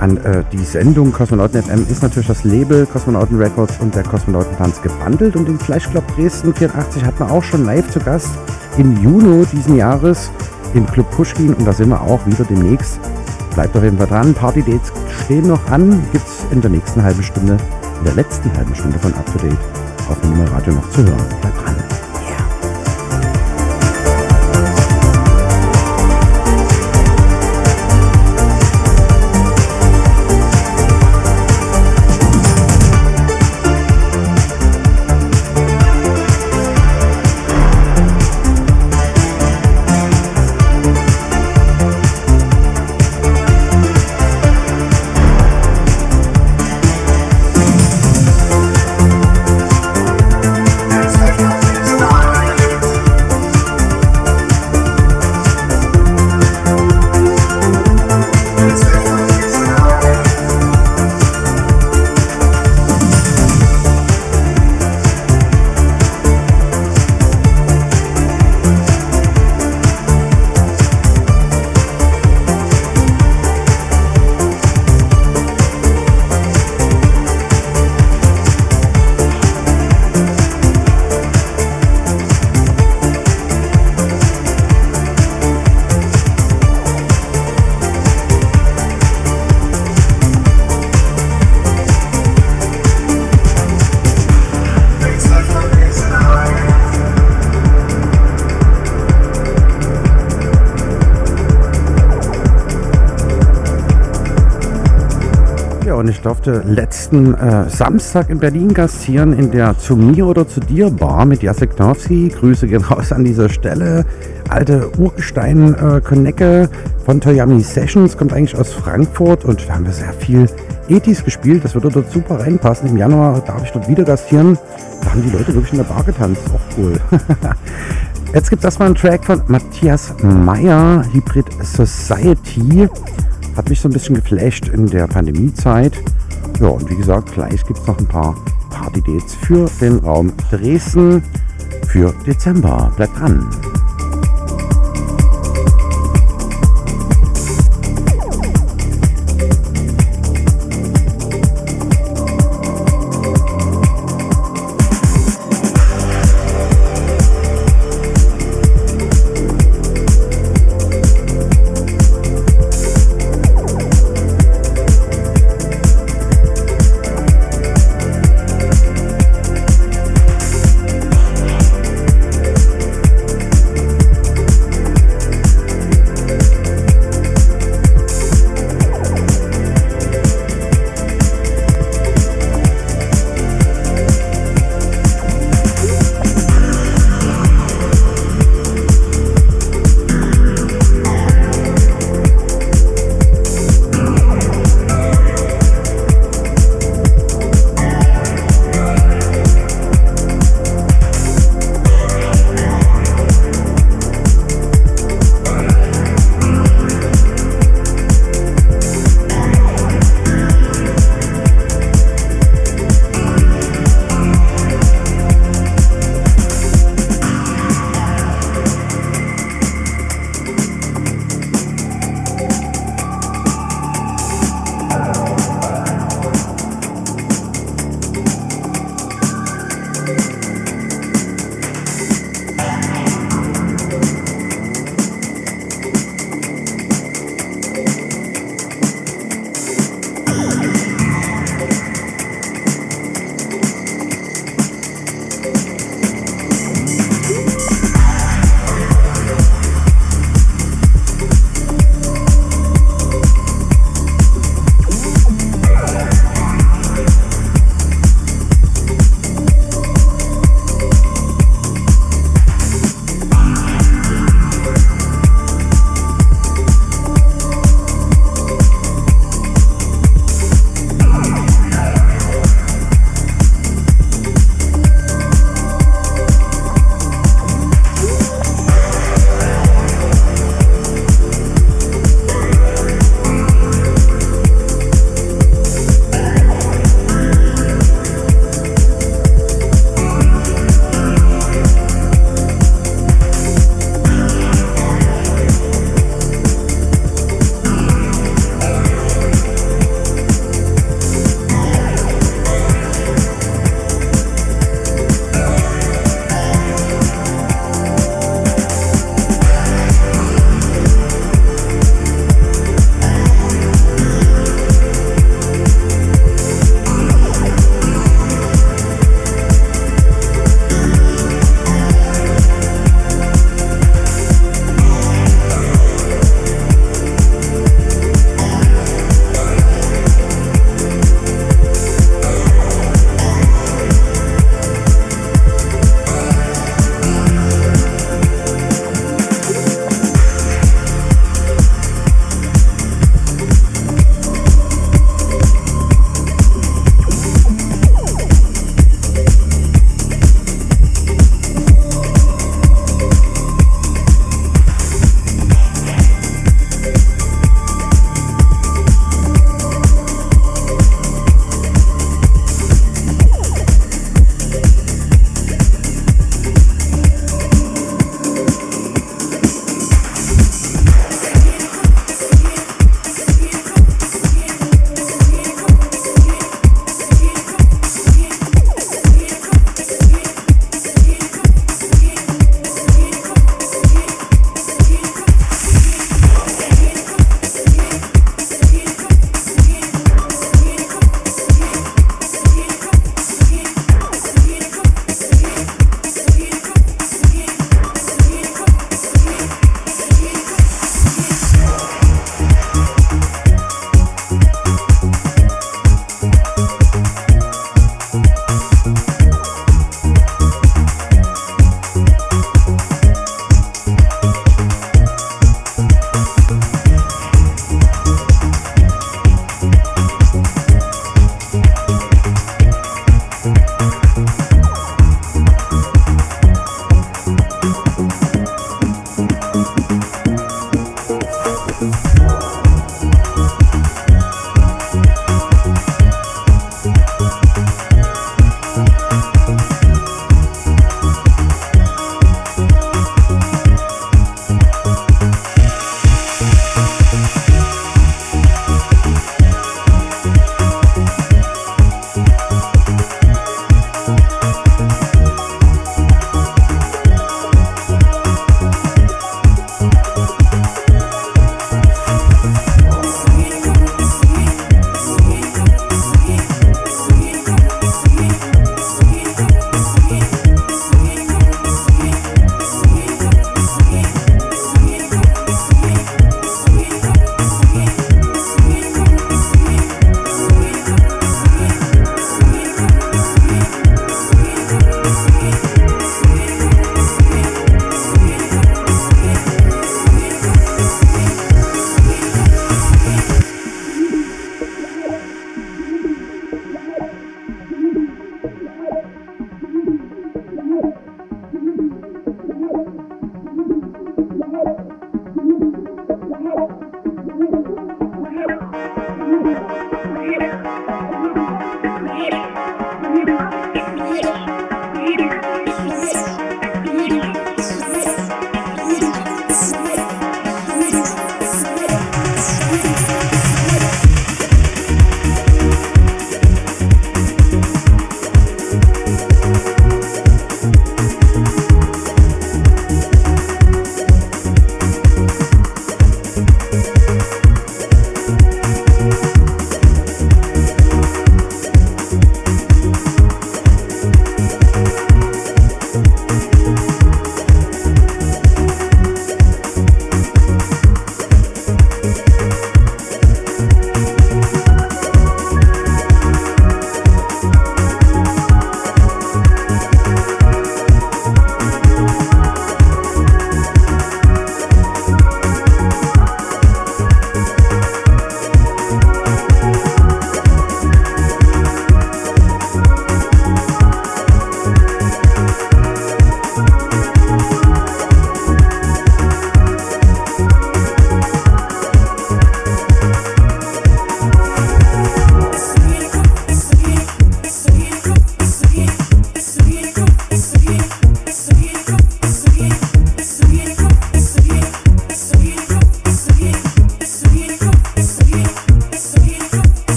An äh, die Sendung Kosmonauten FM ist natürlich das Label Kosmonauten Records und der Kosmonauten Tanz gebundelt und den Flash Club Dresden 84 hat man auch schon live zu Gast im Juni diesen Jahres im Club Pushkin und da sind wir auch wieder demnächst. Bleibt auf jeden Fall dran. Party Dates stehen noch an. Gibt es in der nächsten halben Stunde, in der letzten halben Stunde von Up to Date auf dem Radio noch zu hören. Bleibt dran. Und ich durfte letzten äh, Samstag in Berlin gastieren in der Zu mir oder zu dir Bar mit Jacek Nowski. Grüße gehen raus an dieser Stelle. Alte Urgestein-Konecke äh, von Toyami Sessions, kommt eigentlich aus Frankfurt und da haben wir sehr viel Etis gespielt. Das würde dort super reinpassen. Im Januar darf ich dort wieder gastieren. Da haben die Leute wirklich in der Bar getanzt. Auch cool. Jetzt gibt es erstmal einen Track von Matthias Meyer, Hybrid Society. Hat mich so ein bisschen geflasht in der Pandemiezeit. Ja, und wie gesagt, gleich gibt es noch ein paar Party-Dates für den Raum Dresden für Dezember. Bleibt dran!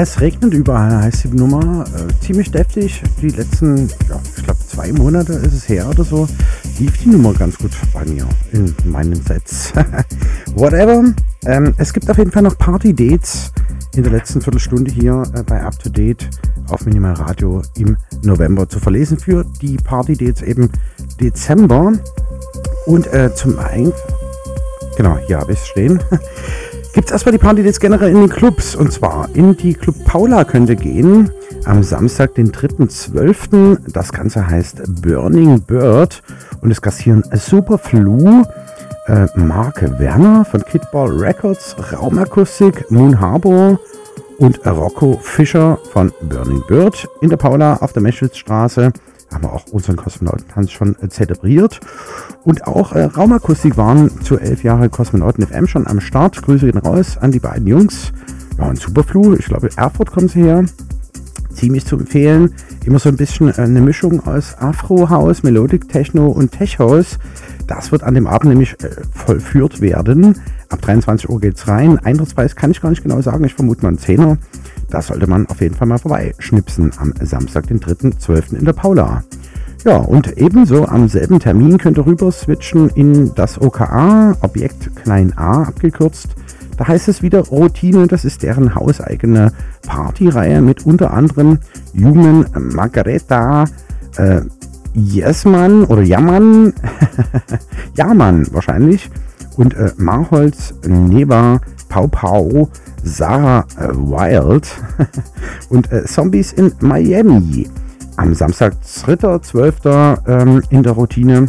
Es regnet überall, heißt die Nummer. Äh, ziemlich deftig. Die letzten, ja, ich glaube, zwei Monate ist es her oder so, lief die Nummer ganz gut bei mir in meinen Sets. Whatever. Ähm, es gibt auf jeden Fall noch Party-Dates in der letzten Viertelstunde hier äh, bei Up to Date auf Minimal Radio im November zu verlesen für die Party-Dates eben Dezember. Und äh, zum einen, genau, hier habe ich es stehen. gibt es erstmal die Party jetzt generell in den Clubs. Und zwar in die Club Paula könnte gehen am Samstag, den 3.12. Das Ganze heißt Burning Bird und es kassieren Superflu, äh, Marke Werner von Kidball Records, Raumakustik, Moon Harbor und Rocco Fischer von Burning Bird in der Paula auf der Meschwitzstraße haben wir auch unseren Kosmonautentanz schon äh, zelebriert. Und auch äh, Raumakustik waren zu elf Jahre Kosmonauten FM schon am Start. Grüße gehen raus an die beiden Jungs. Ja, und Superflu, ich glaube, Erfurt kommen sie her. Ziemlich zu empfehlen. Immer so ein bisschen äh, eine Mischung aus Afro-House, Melodic Techno und Tech House. Das wird an dem Abend nämlich äh, vollführt werden. Ab 23 Uhr geht's rein. Eintrittspreis kann ich gar nicht genau sagen. Ich vermute mal einen Zehner. Da sollte man auf jeden Fall mal vorbeischnipsen am Samstag, den 3.12. in der Paula. Ja, und ebenso am selben Termin könnt ihr rüber switchen in das OKA, Objekt klein a abgekürzt. Da heißt es wieder Routine, das ist deren hauseigene Partyreihe mit unter anderem Human Margareta, äh, Jesmann oder Jammann, Jamann wahrscheinlich und äh, Marholz, Neva, Pau Pau, Sarah äh, Wild und äh, Zombies in Miami. Am Samstag, 3.12. Ähm, in der Routine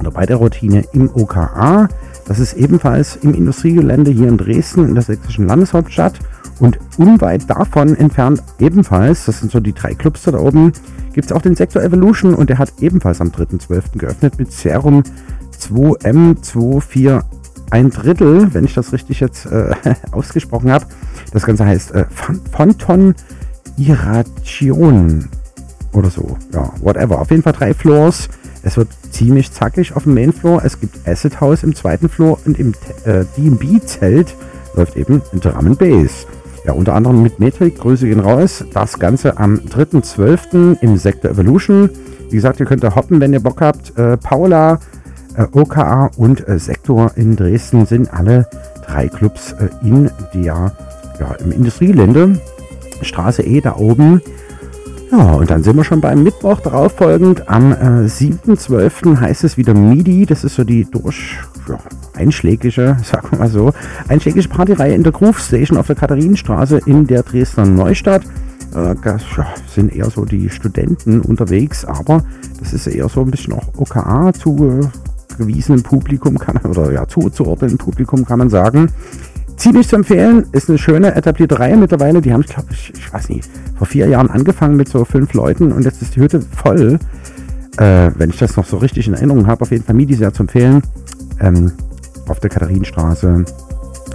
oder bei der Routine im OKA. Das ist ebenfalls im Industriegelände hier in Dresden in der sächsischen Landeshauptstadt. Und unweit davon entfernt ebenfalls, das sind so die drei Clubs da oben, gibt es auch den Sektor Evolution und der hat ebenfalls am 3.12. geöffnet mit Serum 2M24 ein Drittel, wenn ich das richtig jetzt äh, ausgesprochen habe. Das Ganze heißt äh, Fonton Irration oder so. Ja, whatever. Auf jeden Fall drei Floors. Es wird ziemlich zackig auf dem Main Floor. Es gibt Acid House im zweiten Floor und im äh, DB-Zelt läuft eben Drum Bass. Ja, unter anderem mit Metric, Grüße gehen raus. Das Ganze am 3.12. im Sektor Evolution. Wie gesagt, ihr könnt da hoppen, wenn ihr Bock habt. Äh, Paula, OKA und äh, Sektor in Dresden sind alle drei Clubs äh, in der, ja, im Industriegelände. Straße E da oben. Ja, und dann sind wir schon beim Mittwoch darauf folgend. Am äh, 7.12. heißt es wieder MIDI. Das ist so die durch, ja, einschlägige, sagen wir mal so, einschlägige Partyreihe in der Groove Station auf der Katharinenstraße in der Dresdner Neustadt. Äh, ja, sind eher so die Studenten unterwegs, aber das ist eher so ein bisschen auch OKA zu, ausgewiesenem Publikum kann oder ja, zuzuordnenden Publikum kann man sagen. Ziemlich zu empfehlen, ist eine schöne etablierte Reihe mittlerweile. Die haben, glaube ich, ich weiß nicht, vor vier Jahren angefangen mit so fünf Leuten und jetzt ist die Hütte voll. Äh, wenn ich das noch so richtig in Erinnerung habe, auf jeden Fall Midi sehr zu empfehlen. Ähm, auf der Katharinenstraße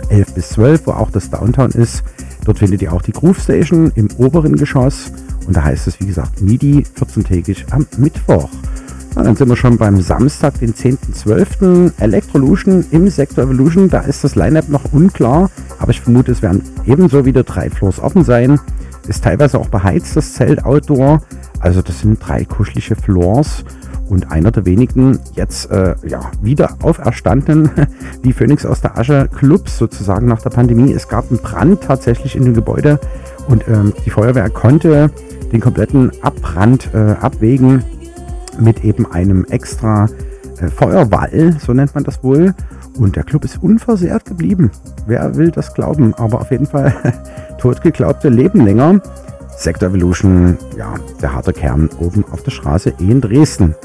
11 bis 12, wo auch das Downtown ist. Dort findet ihr auch die Groove Station im oberen Geschoss Und da heißt es, wie gesagt, MIDI 14-tägig am Mittwoch. Dann sind wir schon beim Samstag, den 10.12. Electrolution im Sektor Evolution. Da ist das Lineup noch unklar, aber ich vermute, es werden ebenso wieder drei Floors offen sein. Ist teilweise auch beheizt, das Zelt Outdoor. Also das sind drei kuschelige Floors und einer der wenigen jetzt äh, ja, wieder auferstandenen, die Phoenix aus der Asche Clubs sozusagen nach der Pandemie. Es gab einen Brand tatsächlich in dem Gebäude und ähm, die Feuerwehr konnte den kompletten Abbrand äh, abwägen mit eben einem extra äh, Feuerwall, so nennt man das wohl. Und der Club ist unversehrt geblieben. Wer will das glauben? Aber auf jeden Fall totgeglaubte leben länger. Sector Evolution, ja, der harte Kern oben auf der Straße in Dresden.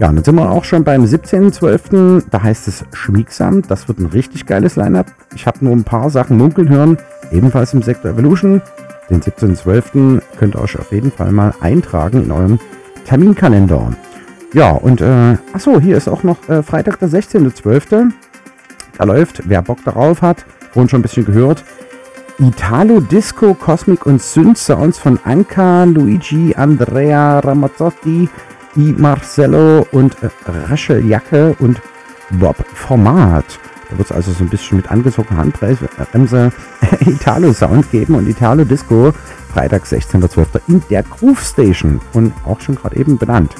Ja, und dann sind wir auch schon beim 17.12. Da heißt es Schmiegsam. Das wird ein richtig geiles Line-Up. Ich habe nur ein paar Sachen munkeln hören. Ebenfalls im Sector Evolution. Den 17.12. könnt ihr euch auf jeden Fall mal eintragen in euren Terminkalender. Ja, und äh, achso, hier ist auch noch äh, Freitag, der 16.12. Da läuft, wer Bock darauf hat, vorhin schon ein bisschen gehört, Italo Disco, Cosmic und Synth Sounds von Anka, Luigi, Andrea Ramazzotti, I Marcello und äh, Rachel Jacke und Bob Format. Da wird es also so ein bisschen mit angezogener Handbremse Italo Sound geben und Italo Disco Freitag 16.12. in der Groove Station und auch schon gerade eben benannt.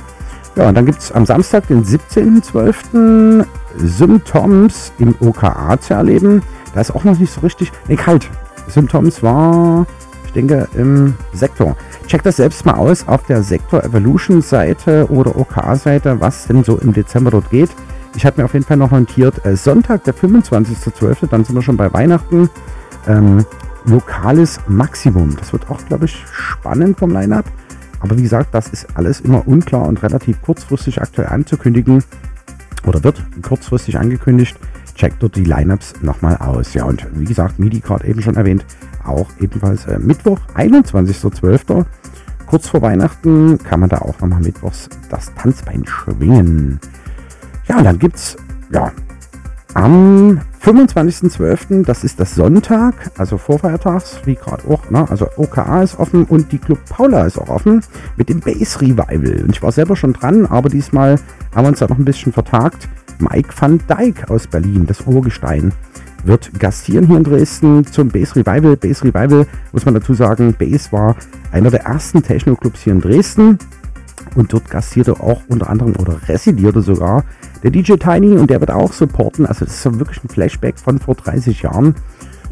Ja, und dann gibt es am Samstag, den 17.12. Symptoms im OKA zu erleben. Da ist auch noch nicht so richtig. Ne, kalt. Symptoms war, ich denke, im Sektor. Checkt das selbst mal aus auf der Sektor Evolution Seite oder OK-Seite, was denn so im Dezember dort geht. Ich habe mir auf jeden Fall noch notiert, äh, Sonntag, der 25.12., dann sind wir schon bei Weihnachten. Ähm, lokales Maximum. Das wird auch, glaube ich, spannend vom Line-Up. Aber wie gesagt, das ist alles immer unklar und relativ kurzfristig aktuell anzukündigen. Oder wird kurzfristig angekündigt checkt dort die Lineups nochmal aus. Ja, und wie gesagt, MIDI gerade eben schon erwähnt, auch ebenfalls äh, Mittwoch, 21.12. Kurz vor Weihnachten kann man da auch nochmal mittwochs das Tanzbein schwingen. Ja, und dann es, ja, am 25.12., das ist das Sonntag, also Vorfeiertags, wie gerade auch, ne? also OKA ist offen und die Club Paula ist auch offen mit dem Bass Revival. Und ich war selber schon dran, aber diesmal haben wir uns da noch ein bisschen vertagt. Mike van Dijk aus Berlin, das Urgestein, wird gastieren hier in Dresden zum Bass Revival. Bass Revival, muss man dazu sagen, Bass war einer der ersten Techno-Clubs hier in Dresden. Und dort gastierte auch unter anderem oder residierte sogar der DJ Tiny und der wird auch supporten. Also das ist wirklich ein Flashback von vor 30 Jahren.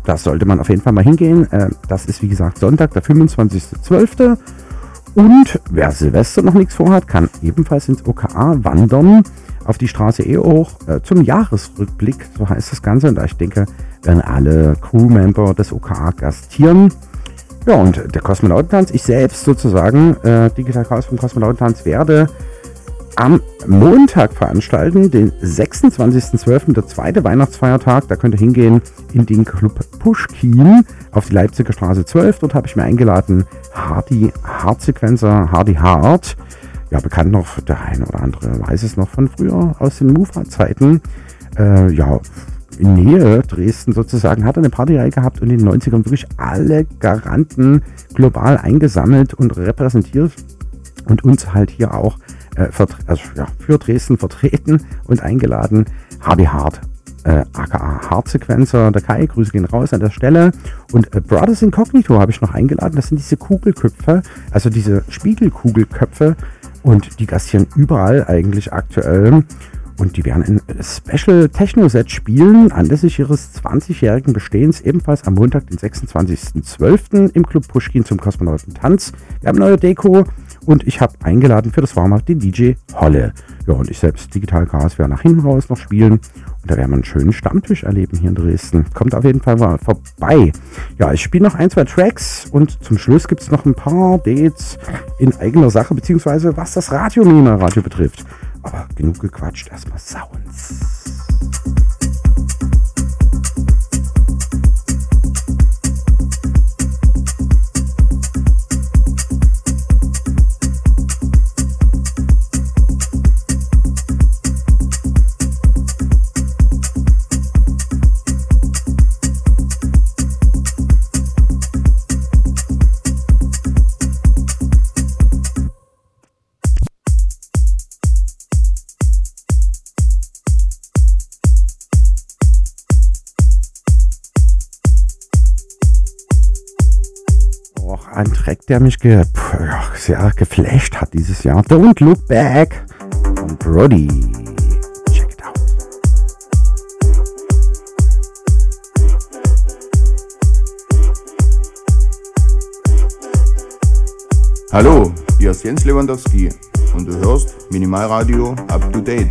Da sollte man auf jeden Fall mal hingehen. Äh, das ist wie gesagt Sonntag, der 25.12. Und wer Silvester noch nichts vorhat, kann ebenfalls ins OKA wandern auf die Straße eh hoch äh, zum Jahresrückblick, so heißt das Ganze. Und da ich denke, werden alle Crewmember des OKA gastieren. Ja, und der Kosmonautentanz, ich selbst sozusagen, äh, Digital Chaos vom Kosmonautentanz, werde am Montag veranstalten, den 26.12., der zweite Weihnachtsfeiertag. Da könnt ihr hingehen in den Club Pushkin auf die Leipziger Straße 12. Dort habe ich mir eingeladen Hardy Hardsequencer, Hardy Hard ja, bekannt noch, der eine oder andere weiß es noch von früher aus den Mufa-Zeiten. Äh, ja, Nähe Dresden sozusagen, hat eine Partyreihe gehabt und in den 90ern wirklich alle Garanten global eingesammelt und repräsentiert und uns halt hier auch äh, also, ja, für Dresden vertreten und eingeladen. Hardy Hart, äh, aka Hardsequencer, der Kai, Grüße gehen raus an der Stelle. Und äh, Brothers Incognito habe ich noch eingeladen. Das sind diese Kugelköpfe, also diese Spiegelkugelköpfe, und die gastieren überall eigentlich aktuell. Und die werden ein Special Techno-Set spielen, anlässlich ihres 20-jährigen Bestehens, ebenfalls am Montag, den 26.12. im Club Pushkin zum Kosmonautentanz. Wir haben neue Deko und ich habe eingeladen für das Warm-Up den DJ Holle. Ja, und ich selbst, Digital Chaos, werde nach hinten raus noch spielen. Und da werden wir einen schönen Stammtisch erleben hier in Dresden. Kommt auf jeden Fall mal vorbei. Ja, ich spiele noch ein, zwei Tracks und zum Schluss gibt es noch ein paar Dates in eigener Sache, beziehungsweise was das Radio Radio betrifft. Aber genug gequatscht, erstmal Sounds. Ein Track, der mich ge ja, sehr geflasht hat dieses Jahr. Don't Look Back von Brody. Hallo, hier ist Jens Lewandowski und du hörst Minimalradio Up to Date.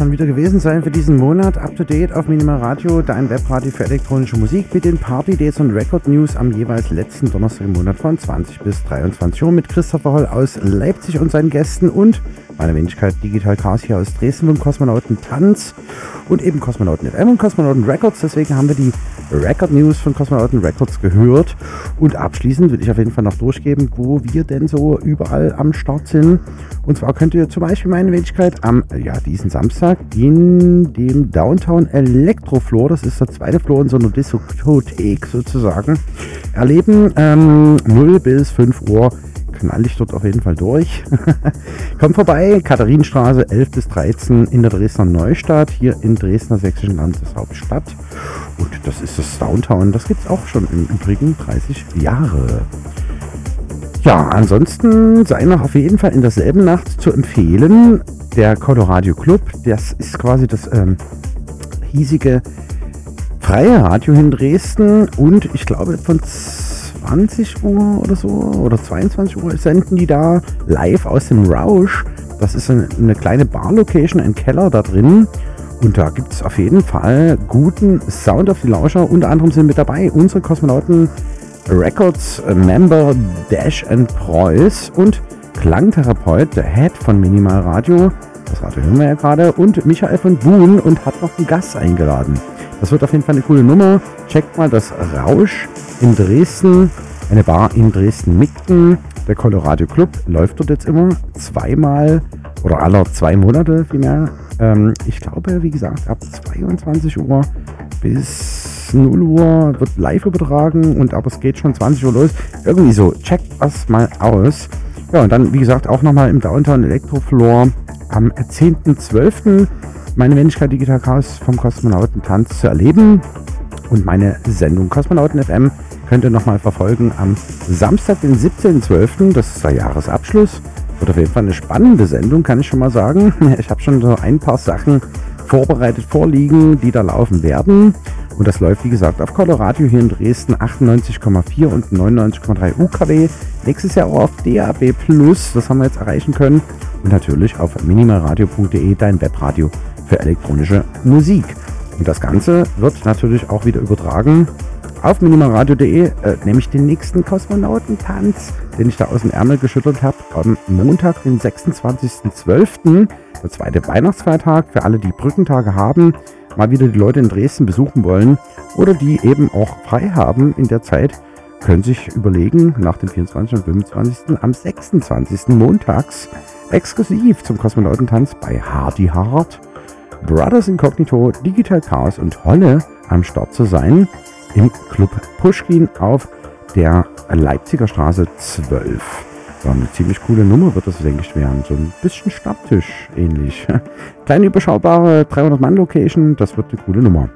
Schon wieder gewesen sein für diesen Monat. Up to date auf Minimal Radio, dein Webradio für elektronische Musik mit den Party Dates und Record News am jeweils letzten Donnerstag im Monat von 20 bis 23 Uhr mit Christopher Holl aus Leipzig und seinen Gästen und meiner Wenigkeit Digital Chaos hier aus Dresden vom Kosmonauten Tanz und eben Kosmonauten FM und Kosmonauten Records. Deswegen haben wir die Record News von Kosmonauten Records gehört. Und abschließend will ich auf jeden Fall noch durchgeben, wo wir denn so überall am Start sind. Und zwar könnt ihr zum Beispiel meine Wenigkeit am, ja, diesen Samstag in dem Downtown Electrofloor, das ist der zweite Floor in so einer Diskothek sozusagen, erleben. Ähm, 0 bis 5 Uhr knall ich dort auf jeden Fall durch. Kommt vorbei, Katharinenstraße 11 bis 13 in der Dresdner Neustadt, hier in Dresdner Sächsischen Landeshauptstadt. Und das ist das Downtown, das gibt es auch schon im Übrigen 30 Jahre. Ja, ansonsten sei noch auf jeden Fall in derselben Nacht zu empfehlen, der Colorado Club, das ist quasi das ähm, hiesige freie Radio in Dresden und ich glaube von 20 Uhr oder so oder 22 Uhr senden die da live aus dem Rausch. Das ist eine, eine kleine Bar-Location, ein Keller da drin. Und da gibt es auf jeden Fall guten Sound auf die Lauscher. Unter anderem sind mit dabei unsere Kosmonauten Records Member Dash and Preuß und Klangtherapeut, der Head von Minimal Radio. Das Radio hören wir ja gerade. Und Michael von Buhn und hat noch einen Gast eingeladen. Das wird auf jeden Fall eine coole Nummer. Checkt mal das Rausch in Dresden, eine Bar in Dresden-Mitten. Der Colorado Club läuft dort jetzt immer zweimal oder aller zwei Monate vielmehr. Ähm, ich glaube, wie gesagt, ab 22 Uhr bis 0 Uhr wird live übertragen und aber es geht schon 20 Uhr los. Irgendwie so, checkt das mal aus. Ja, und dann, wie gesagt, auch nochmal im Downtown Electrofloor am 10.12. meine Wenigkeit Digital Chaos vom Kosmonautentanz zu erleben. Und meine Sendung Kosmonauten FM könnt ihr nochmal verfolgen am Samstag, den 17.12. Das ist der Jahresabschluss. Wird auf jeden Fall eine spannende Sendung, kann ich schon mal sagen. Ich habe schon so ein paar Sachen vorbereitet vorliegen, die da laufen werden. Und das läuft, wie gesagt, auf Colorado hier in Dresden 98,4 und 99,3 UKW. Nächstes Jahr auch auf DAB Plus, das haben wir jetzt erreichen können. Und natürlich auf minimalradio.de, dein Webradio für elektronische Musik. Und das Ganze wird natürlich auch wieder übertragen auf minimalradio.de, äh, nämlich den nächsten Kosmonautentanz, den ich da aus dem Ärmel geschüttelt habe, am Montag, den 26.12., der zweite Weihnachtsfeiertag, für alle, die Brückentage haben, mal wieder die Leute in Dresden besuchen wollen oder die eben auch frei haben in der Zeit, können sich überlegen, nach dem 24. und 25. am 26. montags exklusiv zum Kosmonautentanz bei Hardy Hard Brothers Incognito, Digital Chaos und Holle am Start zu sein im Club Pushkin auf der Leipziger Straße 12. Ja, eine ziemlich coole Nummer wird das, denke ich, werden. So ein bisschen Stammtisch ähnlich. Kleine überschaubare 300-Mann-Location, das wird eine coole Nummer.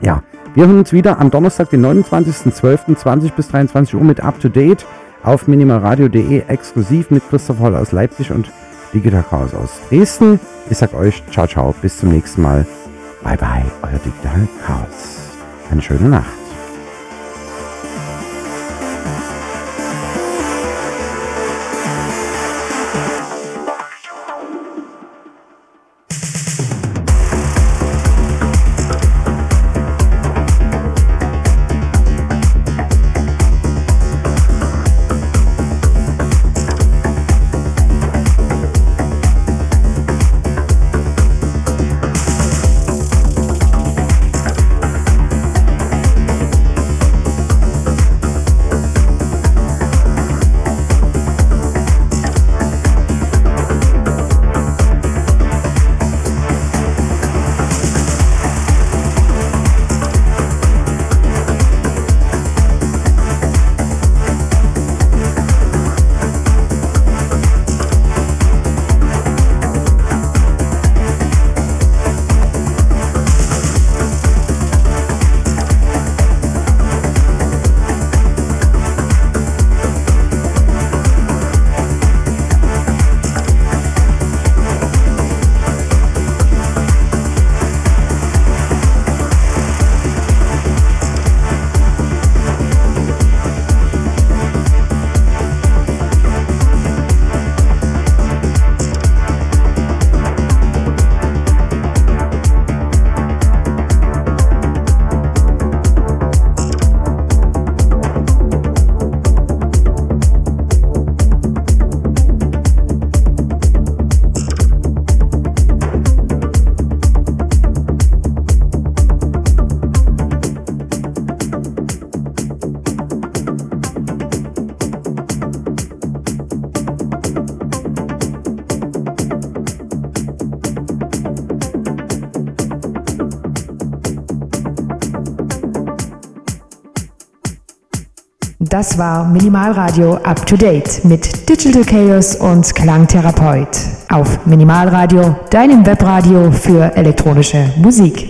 Ja, wir hören uns wieder am Donnerstag, den 29.12.20 bis 23 Uhr mit Up to Date auf minimalradio.de exklusiv mit Christoph Holl aus Leipzig und Digital Chaos aus Dresden. Ich sag euch ciao, ciao, bis zum nächsten Mal. Bye, bye, euer Digital Chaos. Eine schöne Nacht. Das war Minimalradio Up to Date mit Digital Chaos und Klangtherapeut. Auf Minimalradio, deinem Webradio für elektronische Musik.